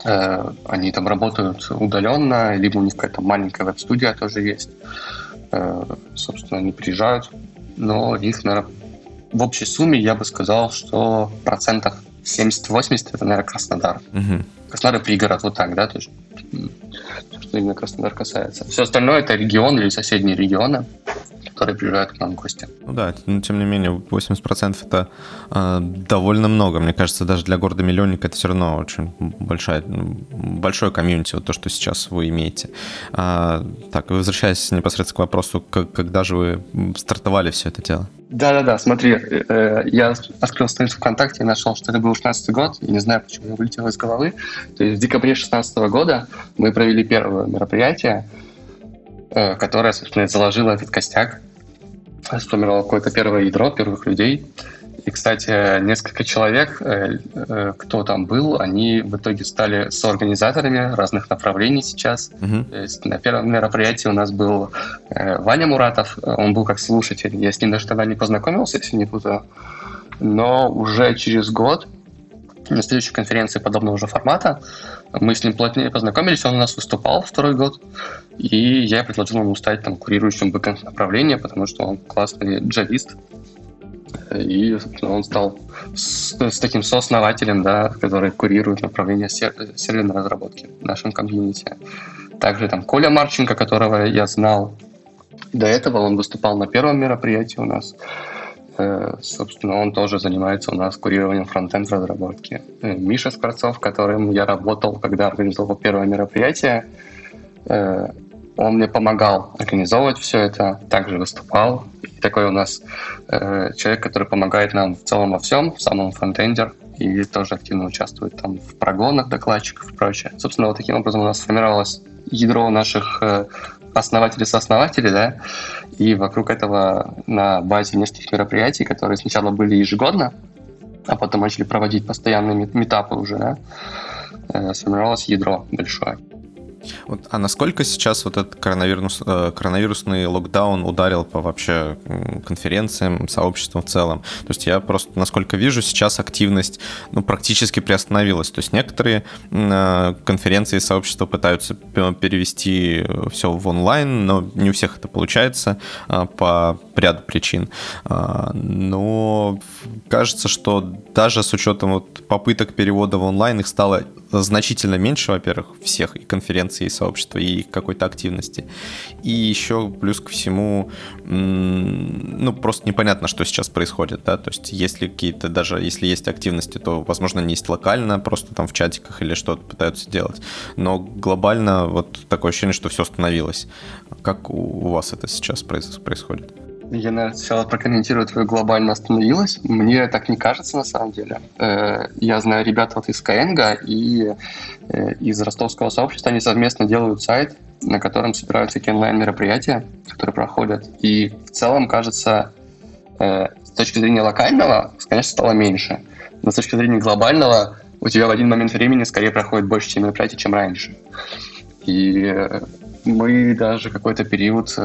они там работают удаленно, либо у них какая-то маленькая веб-студия тоже есть. Э, собственно, они приезжают, но их, наверное, в общей сумме я бы сказал, что процентов 70-80 это, наверное, Краснодар. Угу. Краснодар пригород, вот так, да, то есть, что именно Краснодар касается. Все остальное это регион или соседние регионы которые приезжают к нам в гости. Ну да, но тем не менее 80% это э, довольно много. Мне кажется, даже для города-миллионника это все равно очень большая, большое комьюнити, вот то, что сейчас вы имеете. А, так, возвращаясь непосредственно к вопросу, как, когда же вы стартовали все это дело? Да-да-да, смотри, э, я открыл страницу ВКонтакте и нашел, что это был 16 год, и не знаю, почему я вылетело из головы. То есть в декабре 16 года мы провели первое мероприятие, э, которое, собственно, заложило этот костяк сформировал какое-то первое ядро первых людей. И, кстати, несколько человек, э, э, кто там был, они в итоге стали соорганизаторами разных направлений сейчас. Uh-huh. То есть на первом мероприятии у нас был э, Ваня Муратов, он был как слушатель. Я с ним даже тогда не познакомился, если не путаю. Но уже через год на следующей конференции подобного же формата мы с ним плотнее познакомились, он у нас выступал второй год, и я предложил ему стать там курирующим бэкэнд направления, потому что он классный джавист, и он стал с, с таким сооснователем, да, который курирует направление сер- серверной разработки в нашем комьюнити. Также там Коля Марченко, которого я знал до этого, он выступал на первом мероприятии у нас. Э, собственно, он тоже занимается у нас курированием фронтенд разработки. Э, Миша Скворцов, которым я работал, когда организовал первое мероприятие, э, он мне помогал организовывать все это, также выступал. Такой у нас человек, который помогает нам в целом во всем, в самом фронтендер, и тоже активно участвует там в прогонах докладчиков и прочее. Собственно, вот таким образом у нас сформировалось ядро наших основатели-сооснователи, да, и вокруг этого на базе нескольких мероприятий, которые сначала были ежегодно, а потом начали проводить постоянные метапы уже, да, э, сформировалось ядро большое. Вот, а насколько сейчас вот этот коронавирус, э, коронавирусный локдаун ударил по вообще конференциям, сообществам в целом? То есть я просто, насколько вижу, сейчас активность ну, практически приостановилась. То есть некоторые э, конференции и сообщества пытаются перевести все в онлайн, но не у всех это получается э, по ряду причин. Но кажется, что даже с учетом вот попыток перевода в онлайн их стало значительно меньше, во-первых, всех и конференций, и сообщества, и какой-то активности. И еще плюс ко всему, ну, просто непонятно, что сейчас происходит, да, то есть если какие-то, даже если есть активности, то, возможно, они есть локально, просто там в чатиках или что-то пытаются делать, но глобально вот такое ощущение, что все остановилось. Как у вас это сейчас происходит? Я, наверное, сначала прокомментирую твою глобально остановилась. Мне так не кажется, на самом деле. Э, я знаю ребят вот из Каенга и э, из ростовского сообщества. Они совместно делают сайт, на котором собираются такие онлайн-мероприятия, которые проходят. И в целом, кажется, э, с точки зрения локального, конечно, стало меньше. Но с точки зрения глобального, у тебя в один момент времени скорее проходит больше мероприятий, чем раньше. И мы даже какой-то период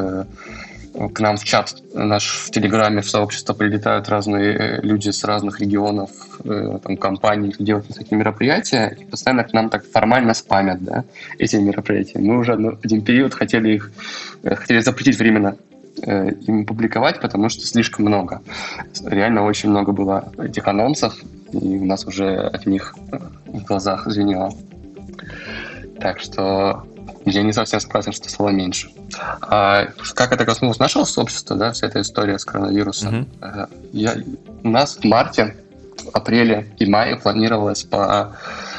к нам в чат наш в Телеграме, в сообщество прилетают разные э, люди с разных регионов, э, там, компаний, делают такие мероприятия, и постоянно к нам так формально спамят, да, эти мероприятия. Мы уже один период хотели их, э, хотели запретить временно им публиковать, потому что слишком много. Реально очень много было этих анонсов, и у нас уже от них в глазах звенело. Так что я не совсем согласен, что стало меньше. А как это коснулось нашего сообщества, да, вся эта история с коронавирусом? Mm-hmm. Я, у нас в марте, апреле и мае планировалось по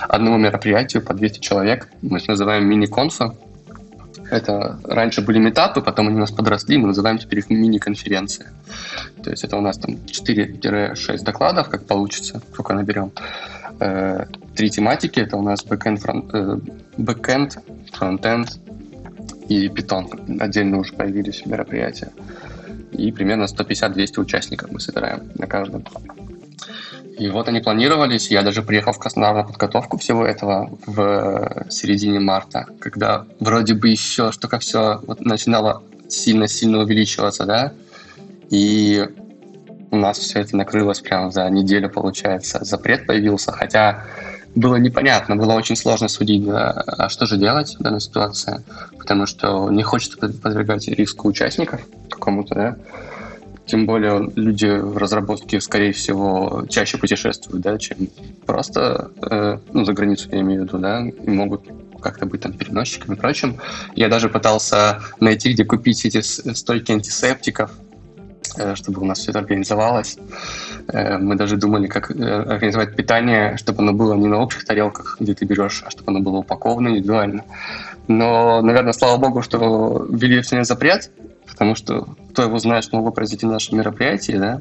одному мероприятию по 200 человек. Мы их называем мини-конфа. Это раньше были метапы, потом они у нас подросли, мы называем теперь их мини-конференции. То есть это у нас там 4-6 докладов, как получится, сколько наберем. Э, три тематики, это у нас backend, фронт, фронтенд и Python. Отдельно уже появились мероприятия. И примерно 150-200 участников мы собираем на каждом. И вот они планировались. Я даже приехал в Краснодар на подготовку всего этого в середине марта, когда вроде бы еще что-то все вот начинало сильно-сильно увеличиваться, да, и у нас все это накрылось прямо за неделю, получается. Запрет появился, хотя было непонятно, было очень сложно судить, да, а что же делать в данной ситуации, потому что не хочется подвергать риску участников какому-то, да, тем более люди в разработке, скорее всего, чаще путешествуют, да, чем просто, э, ну, за границу я имею в виду, да, и могут как-то быть там переносчиками и прочим. Я даже пытался найти, где купить эти стойки антисептиков, э, чтобы у нас все это организовалось. Э, мы даже думали, как э, организовать питание, чтобы оно было не на общих тарелках, где ты берешь, а чтобы оно было упаковано индивидуально. Но, наверное, слава богу, что ввели все запрет, потому что кто его знает, что могло произойти на нашем мероприятии, да.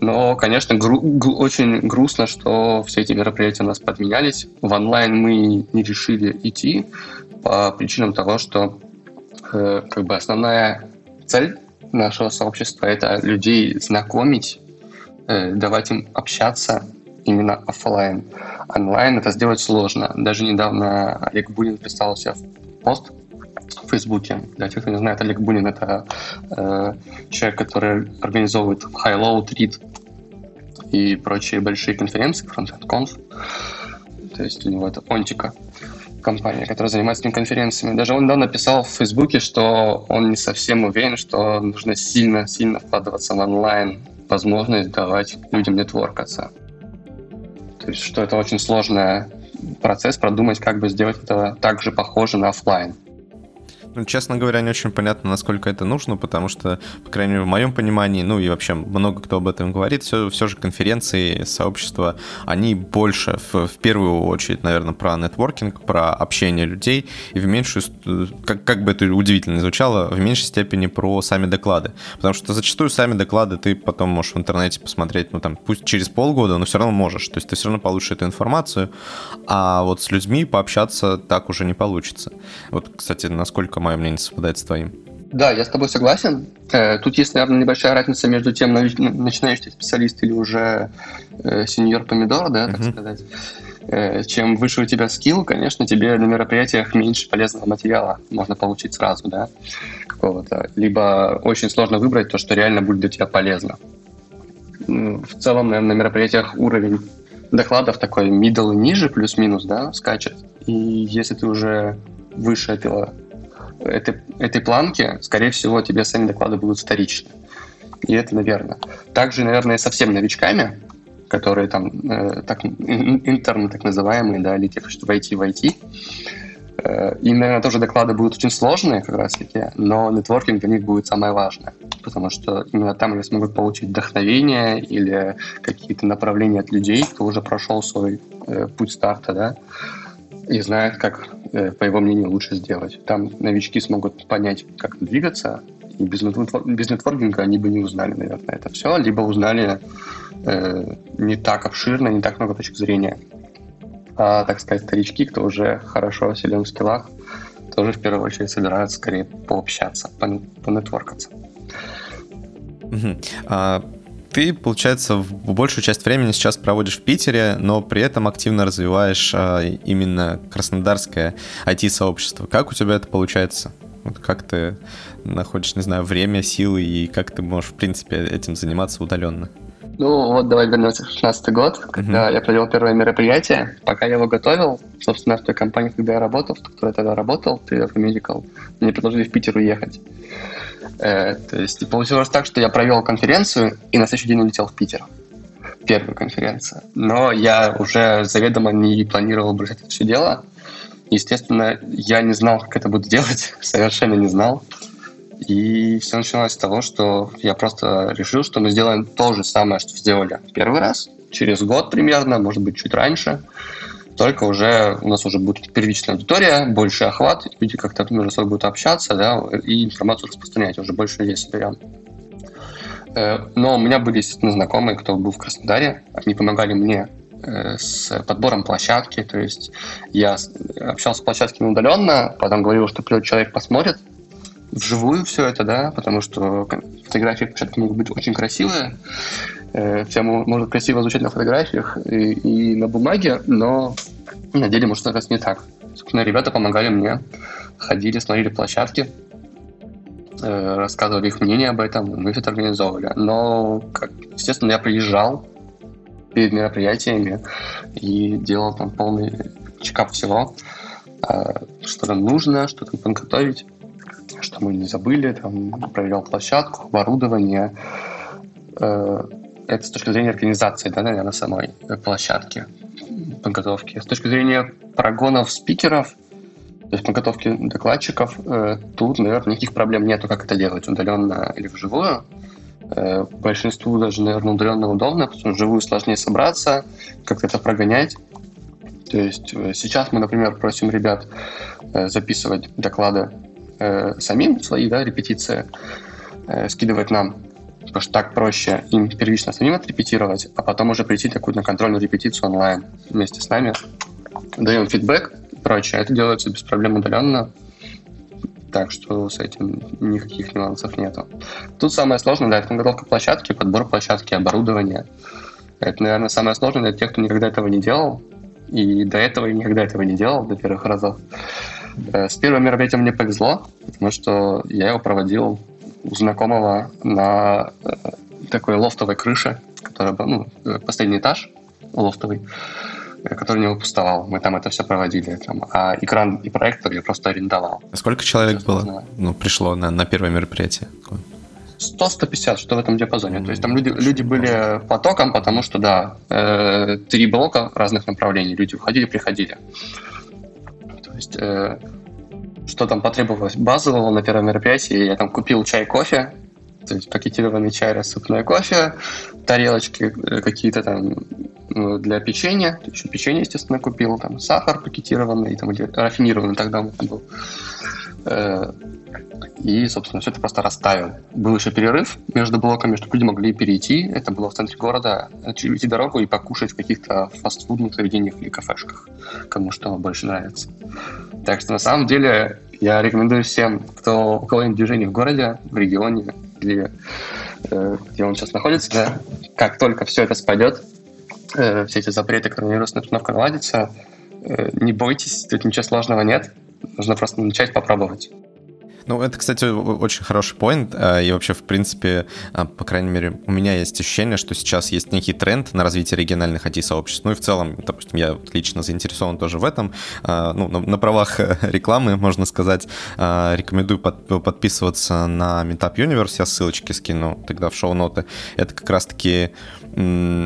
Но, конечно, гру- г- очень грустно, что все эти мероприятия у нас подменялись. В онлайн мы не решили идти по причинам того, что э, как бы основная цель нашего сообщества это людей знакомить, э, давать им общаться именно офлайн. Онлайн это сделать сложно. Даже недавно Олег Бунин представил себя в пост в Фейсбуке. Для тех, кто не знает, Олег Бунин — это э, человек, который организовывает High Low, Read и прочие большие конференции, Frontend Conf. То есть у него это Онтика компания, которая занимается этими конференциями. Даже он недавно написал в Фейсбуке, что он не совсем уверен, что нужно сильно-сильно вкладываться в онлайн, возможность давать людям нетворкаться. То есть, что это очень сложный процесс, продумать, как бы сделать это так же похоже на офлайн. Ну, честно говоря, не очень понятно, насколько это нужно, потому что, по крайней мере, в моем понимании, ну и вообще много кто об этом говорит, все, все же конференции, сообщества, они больше, в, в первую очередь, наверное, про нетворкинг, про общение людей, и в меньшую, как, как бы это удивительно звучало, в меньшей степени про сами доклады. Потому что зачастую сами доклады ты потом можешь в интернете посмотреть, ну там, пусть через полгода, но все равно можешь. То есть ты все равно получишь эту информацию, а вот с людьми пообщаться так уже не получится. Вот, кстати, насколько мое мнение совпадает с твоим. Да, я с тобой согласен. Э, тут есть, наверное, небольшая разница между тем, начинающий специалист или уже э, сеньор помидор, да, так uh-huh. сказать. Э, чем выше у тебя скилл, конечно, тебе на мероприятиях меньше полезного материала можно получить сразу, да, какого-то. Либо очень сложно выбрать то, что реально будет для тебя полезно. В целом, наверное, на мероприятиях уровень докладов такой middle и ниже, плюс-минус, да, скачет. И если ты уже выше этого этой, этой планки, скорее всего, тебе сами доклады будут вторичны. И это, наверное. Также, наверное, совсем новичками, которые там, э, так, интерны так называемые, да, или те, что войти войти, э, им, наверное, тоже доклады будут очень сложные как раз-таки, но нетворкинг для них будет самое важное, потому что именно там они смогут получить вдохновение или какие-то направления от людей, кто уже прошел свой э, путь старта, да, и знает, как, э, по его мнению, лучше сделать. Там новички смогут понять, как двигаться, и без, нетвор- без нетворкинга они бы не узнали, наверное, это все, либо узнали э, не так обширно, не так много точек зрения. А, так сказать, старички, кто уже хорошо силен в скиллах, тоже в первую очередь собираются скорее пообщаться, понетворкаться. Угу. А ты, получается, в большую часть времени сейчас проводишь в Питере, но при этом активно развиваешь а, именно краснодарское IT-сообщество. Как у тебя это получается? Вот как ты находишь, не знаю, время, силы и как ты можешь, в принципе, этим заниматься удаленно? Ну, вот давай вернемся в 16 год, когда mm-hmm. я провел первое мероприятие. Пока я его готовил, собственно, в той компании, когда я работал, в которой я тогда работал, ты Medical, мне предложили в Питер уехать. Э, то есть получилось так, что я провел конференцию и на следующий день улетел в Питер. Первую конференцию. Но я уже заведомо не планировал бросать это все дело. Естественно, я не знал, как это буду делать, совершенно не знал. И все началось с того, что я просто решил, что мы сделаем то же самое, что сделали первый раз, через год примерно, может быть, чуть раньше. Только уже у нас уже будет первичная аудитория, больше охват, люди как-то между собой будут общаться, да, и информацию распространять, уже больше людей соберем. Э, но у меня были, естественно, знакомые, кто был в Краснодаре, они помогали мне э, с подбором площадки, то есть я общался с площадками удаленно, потом говорил, что придет человек посмотрит, вживую все это, да, потому что фотографии площадки могут быть очень красивые, все может красиво звучать на фотографиях и, и на бумаге, но на деле может оказаться не так. Собственно, ребята помогали мне, ходили, смотрели площадки, э, рассказывали их мнение об этом, мы все это организовывали. Но, как, естественно, я приезжал перед мероприятиями и делал там полный чекап всего, э, что там нужно, что там подготовить что мы не забыли, там, проверял площадку, оборудование. Э, это с точки зрения организации, да, наверное, самой площадки подготовки. С точки зрения прогонов спикеров, то есть подготовки докладчиков, э, тут, наверное, никаких проблем нету, как это делать, удаленно или вживую. Э, большинству даже, наверное, удаленно удобно, потому что вживую сложнее собраться, как-то это прогонять. То есть сейчас мы, например, просим ребят записывать доклады э, самим свои да, репетиции, э, скидывать нам, потому что так проще им первично самим отрепетировать, а потом уже прийти такую на контрольную репетицию онлайн вместе с нами. Даем фидбэк и прочее. Это делается без проблем удаленно, так что с этим никаких нюансов нету. Тут самое сложное, да, это подготовка площадки, подбор площадки, оборудование. Это, наверное, самое сложное для тех, кто никогда этого не делал. И до этого я никогда этого не делал, до первых разов. Э, с первым мероприятием мне повезло, потому что я его проводил у знакомого на э, такой лофтовой крыше, которая была, ну, э, последний этаж лофтовый, который не выпустовал. Мы там это все проводили. Там. А экран и проектор я просто арендовал. Сколько человек было? Ну, пришло на, на первое мероприятие? 100-150, что в этом диапазоне. Mm-hmm. То есть там люди, люди были потоком, потому что, да, э, три блока разных направлений. Люди уходили, приходили есть э, что там потребовалось базового на первом мероприятии, я там купил чай, кофе, то есть пакетированный чай, рассыпное кофе, тарелочки э, какие-то там ну, для печенья, еще печенье, естественно, купил, там сахар пакетированный, там, или рафинированный тогда был. И, собственно, все это просто расставил. Был еще перерыв между блоками, чтобы люди могли перейти. Это было в центре города. Идти дорогу и покушать в каких-то фастфудных заведениях или кафешках, кому что больше нравится. Так что, на самом деле, я рекомендую всем, кто у кого нет движения в городе, в регионе или э, где он сейчас находится, да, как только все это спадет, э, все эти запреты, коронавирусная обстановка наладится, э, не бойтесь, тут ничего сложного нет. Нужно просто начать попробовать. Ну, это, кстати, очень хороший поинт. Э, и вообще, в принципе, э, по крайней мере, у меня есть ощущение, что сейчас есть некий тренд на развитие региональных IT-сообществ. Ну и в целом, допустим, я лично заинтересован тоже в этом. Э, ну, на, правах рекламы, можно сказать, рекомендую под, подписываться на Meetup Universe. Я ссылочки скину тогда в шоу-ноты. Это как раз-таки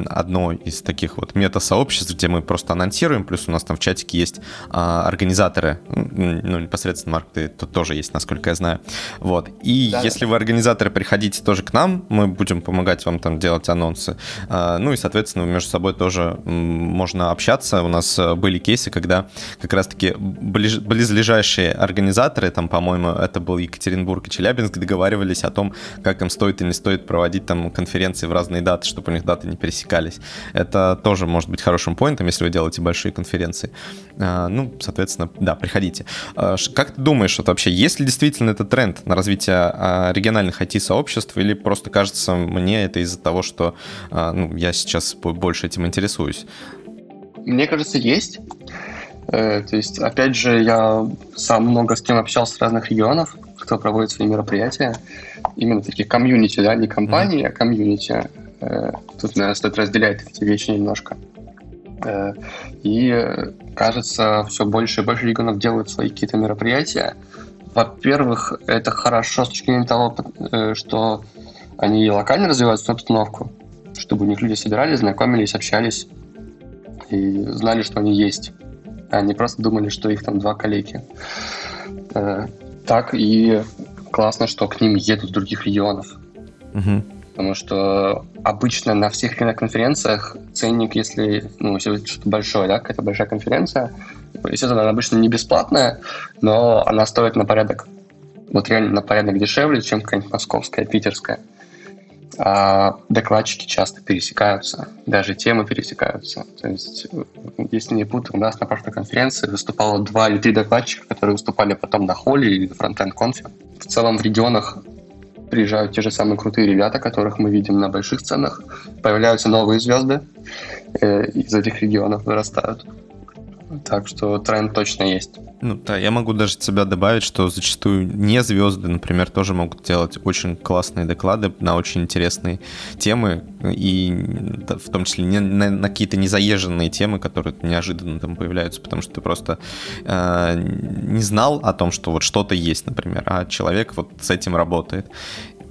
одно из таких вот мета-сообществ, где мы просто анонсируем, плюс у нас там в чатике есть а, организаторы, ну, непосредственно Марк, ты тут тоже есть, насколько я знаю. Вот. И да. если вы организаторы, приходите тоже к нам, мы будем помогать вам там делать анонсы. А, ну и, соответственно, между собой тоже можно общаться. У нас э, были кейсы, когда как раз-таки ближ, близлежащие организаторы, там, по-моему, это был Екатеринбург и Челябинск, договаривались о том, как им стоит и не стоит проводить там конференции в разные даты, чтобы у них даты не пересекались. Это тоже может быть хорошим поинтом, если вы делаете большие конференции. А, ну, соответственно, да, приходите. А, как ты думаешь, вот вообще, есть ли действительно этот тренд на развитие а, региональных IT-сообществ, или просто кажется мне это из-за того, что ну, я сейчас больше этим интересуюсь? Мне кажется, есть. Э, то есть, опять же, я сам много с кем общался с разных регионов, кто проводит свои мероприятия. Именно такие комьюнити, да, не компании, mm-hmm. а комьюнити. Э, тут, наверное, стоит разделять эти вещи немножко. Э, и, кажется, все больше и больше регионов делают свои какие-то мероприятия. Во-первых, это хорошо с точки зрения того, э, что они локально развивают свою обстановку, чтобы у них люди собирались, знакомились, общались и знали, что они есть. А не просто думали, что их там два коллеги. Так и классно, что к ним едут с других регионов. Угу. Потому что обычно на всех конференциях ценник, если, ну, если что-то большое, да, какая-то большая конференция, естественно, она обычно не бесплатная, но она стоит на порядок, вот реально на порядок дешевле, чем какая-нибудь московская, питерская. А докладчики часто пересекаются, даже темы пересекаются. То есть, если не путаю, у нас на прошлой конференции выступало два или три докладчика, которые выступали потом на холле или на фронтенд конфе. В целом в регионах приезжают те же самые крутые ребята, которых мы видим на больших сценах, появляются новые звезды э, из этих регионов вырастают. Так что тренд точно есть. Ну да, я могу даже тебя добавить, что зачастую не звезды, например, тоже могут делать очень классные доклады на очень интересные темы, и в том числе не, на, на какие-то незаезженные темы, которые неожиданно там появляются, потому что ты просто э, не знал о том, что вот что-то есть, например, а человек вот с этим работает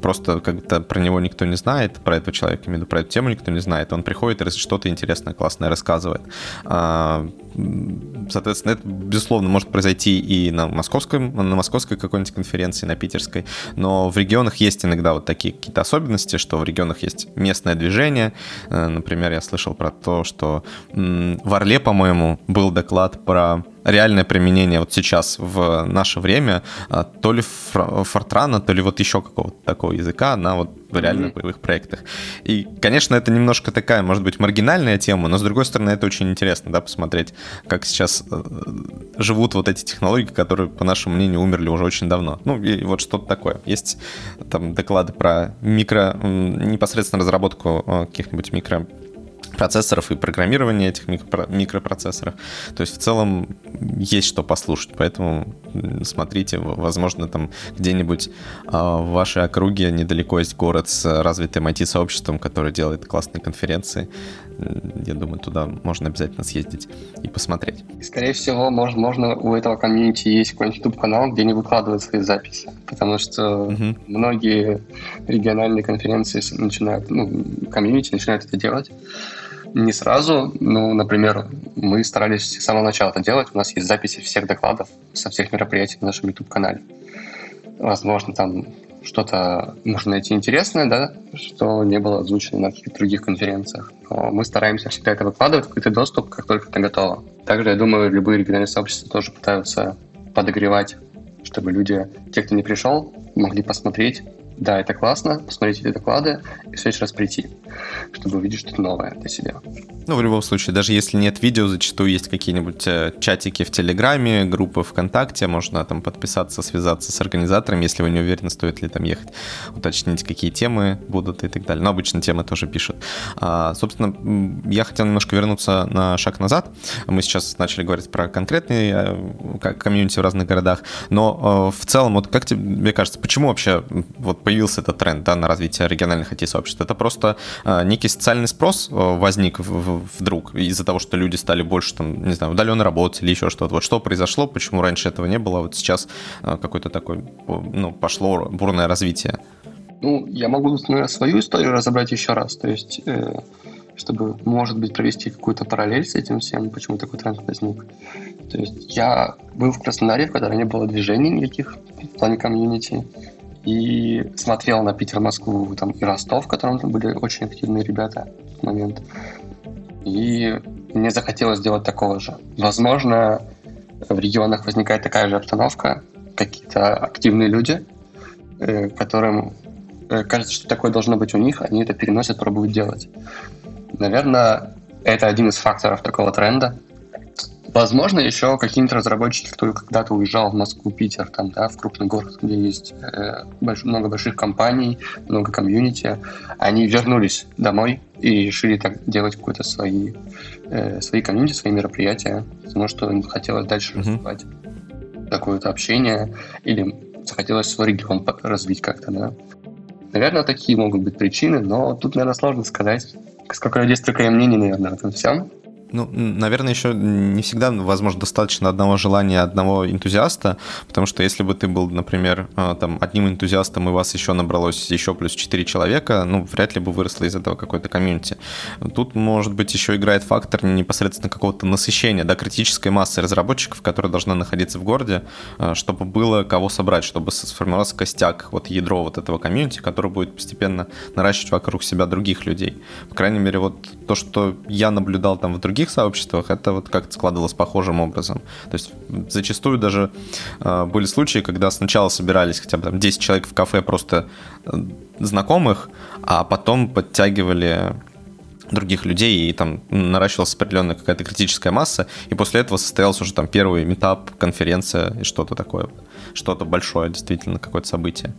просто как-то про него никто не знает, про этого человека, именно про эту тему никто не знает. Он приходит и что-то интересное, классное рассказывает. А, соответственно, это, безусловно, может произойти и на московской, на московской какой-нибудь конференции, на питерской, но в регионах есть иногда вот такие какие-то особенности, что в регионах есть местное движение. Э, например, я слышал про то, что в Орле, по-моему, был доклад про реальное применение вот сейчас в наше время а, то ли Фортрана, то ли вот еще какого-то такого языка на вот реально mm-hmm. боевых проектах. И, конечно, это немножко такая, может быть, маргинальная тема, но, с другой стороны, это очень интересно, да, посмотреть, как сейчас э, живут вот эти технологии, которые, по нашему мнению, умерли уже очень давно. Ну, и вот что-то такое. Есть там доклады про микро, непосредственно разработку э, каких-нибудь микро процессоров и программирования этих микропроцессоров. То есть в целом есть что послушать, поэтому смотрите, возможно, там где-нибудь а, в вашей округе недалеко есть город с развитым IT-сообществом, который делает классные конференции. Я думаю, туда можно обязательно съездить и посмотреть. скорее всего, может, можно у этого комьюнити есть какой-нибудь YouTube-канал, где они выкладывают свои записи, потому что угу. многие региональные конференции начинают, ну, комьюнити начинают это делать не сразу. Ну, например, мы старались с самого начала это делать. У нас есть записи всех докладов со всех мероприятий на нашем YouTube-канале. Возможно, там что-то можно найти интересное, да, что не было озвучено на каких-то других конференциях. Но мы стараемся всегда это выкладывать открытый доступ, как только это готово. Также, я думаю, любые региональные сообщества тоже пытаются подогревать, чтобы люди, те, кто не пришел, могли посмотреть, да, это классно, посмотреть эти доклады и в следующий раз прийти, чтобы увидеть что-то новое для себя. Ну, в любом случае, даже если нет видео, зачастую есть какие-нибудь э, чатики в Телеграме, группы ВКонтакте, можно там подписаться, связаться с организатором, если вы не уверены, стоит ли там ехать, уточнить, какие темы будут и так далее. Но обычно темы тоже пишут. А, собственно, я хотел немножко вернуться на шаг назад. Мы сейчас начали говорить про конкретные э, комьюнити в разных городах, но э, в целом, вот как тебе кажется, почему вообще вот появился этот тренд да, на развитие региональных IT-сообществ? Это просто некий социальный спрос возник в вдруг из-за того, что люди стали больше, там, не знаю, удаленно работать или еще что-то. Вот что произошло, почему раньше этого не было, вот сейчас э, какой-то такой, ну, пошло бурное развитие? Ну, я могу, наверное, свою историю разобрать еще раз, то есть, э, чтобы, может быть, провести какую-то параллель с этим всем, почему такой тренд возник. То есть я был в Краснодаре, когда не было движений никаких в плане комьюнити, и смотрел на Питер, Москву там, и Ростов, в котором там были очень активные ребята в тот момент. И мне захотелось сделать такого же. Возможно, в регионах возникает такая же обстановка, какие-то активные люди, э, которым э, кажется, что такое должно быть у них, они это переносят, пробуют делать. Наверное, это один из факторов такого тренда. Возможно, еще какие-нибудь разработчики, кто когда-то уезжал в Москву, Питер, там, да, в крупный город, где есть э, больш, много больших компаний, много комьюнити, они вернулись домой и решили так делать какие-то свои, э, свои комьюнити, свои мероприятия, потому что им хотелось дальше mm-hmm. развивать какое-то общение или захотелось свой регион развить как-то, да. Наверное, такие могут быть причины, но тут, наверное, сложно сказать. Сколько людей, столько и мнений, наверное, в этом всем. Ну, наверное, еще не всегда, возможно, достаточно одного желания одного энтузиаста, потому что если бы ты был, например, а, там, одним энтузиастом, и вас еще набралось еще плюс 4 человека, ну, вряд ли бы выросло из этого какое-то комьюнити. Тут, может быть, еще играет фактор непосредственно какого-то насыщения, да, критической массы разработчиков, которая должна находиться в городе, а, чтобы было кого собрать, чтобы сформировался костяк, вот ядро вот этого комьюнити, который будет постепенно наращивать вокруг себя других людей. По крайней мере, вот то, что я наблюдал там в других других сообществах это вот как-то складывалось похожим образом. То есть зачастую даже э, были случаи, когда сначала собирались хотя бы там 10 человек в кафе просто э, знакомых, а потом подтягивали других людей, и там наращивалась определенная какая-то критическая масса, и после этого состоялся уже там первый метап, конференция и что-то такое, что-то большое, действительно, какое-то событие.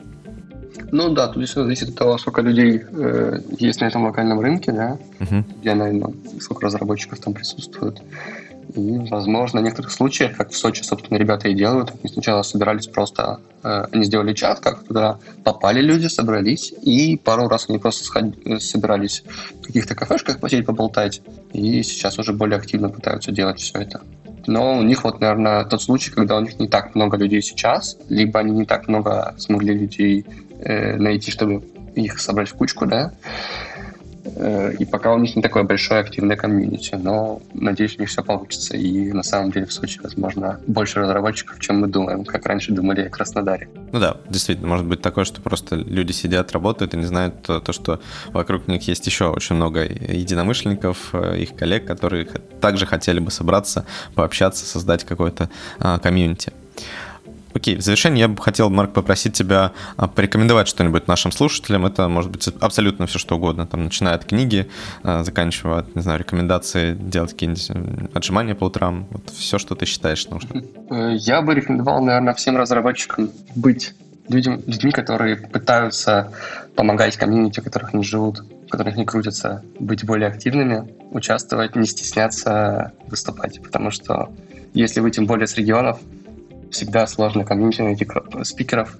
Ну да, тут все зависит от того, сколько людей э, есть на этом локальном рынке, да, uh-huh. где, наверное, сколько разработчиков там присутствует. И, возможно, в некоторых случаях, как в Сочи, собственно, ребята и делают, они сначала собирались просто, э, они сделали чат, как туда попали люди, собрались, и пару раз они просто сход... собирались в каких-то кафешках посидеть, поболтать, и сейчас уже более активно пытаются делать все это. Но у них вот, наверное, тот случай, когда у них не так много людей сейчас, либо они не так много смогли людей э, найти, чтобы их собрать в кучку, да. Э, и пока у них не такое большое активное комьюнити, но надеюсь, у них все получится. И на самом деле в Сочи, возможно, больше разработчиков, чем мы думаем, как раньше думали о Краснодаре. Ну да, действительно, может быть такое, что просто люди сидят, работают и не знают то, то что вокруг них есть еще очень много единомышленников, э, их коллег, которые также хотели бы собраться, пообщаться, создать какое-то а, комьюнити. Окей, в завершение я бы хотел, Марк, попросить тебя а, порекомендовать что-нибудь нашим слушателям. Это может быть абсолютно все, что угодно. Там, начиная от книги, а, заканчивая, не знаю, рекомендации делать какие-нибудь отжимания по утрам. Вот все, что ты считаешь нужным. Э, я бы рекомендовал, наверное, всем разработчикам быть людям, людьми, которые пытаются помогать комьюнити, в которых они живут, в которых они крутятся, быть более активными, участвовать, не стесняться выступать. Потому что если вы тем более с регионов, всегда сложно комьюнити найти спикеров,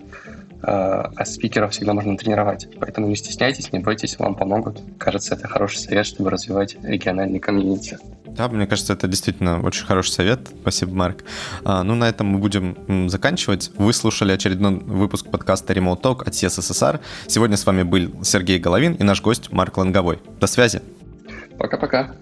э, а спикеров всегда можно тренировать. Поэтому не стесняйтесь, не бойтесь, вам помогут. Кажется, это хороший совет, чтобы развивать региональный комьюнити. Да, мне кажется, это действительно очень хороший совет. Спасибо, Марк. А, ну, на этом мы будем заканчивать. Вы слушали очередной выпуск подкаста Remote Talk от СССР. Сегодня с вами был Сергей Головин и наш гость Марк Ланговой. До связи. Пока-пока.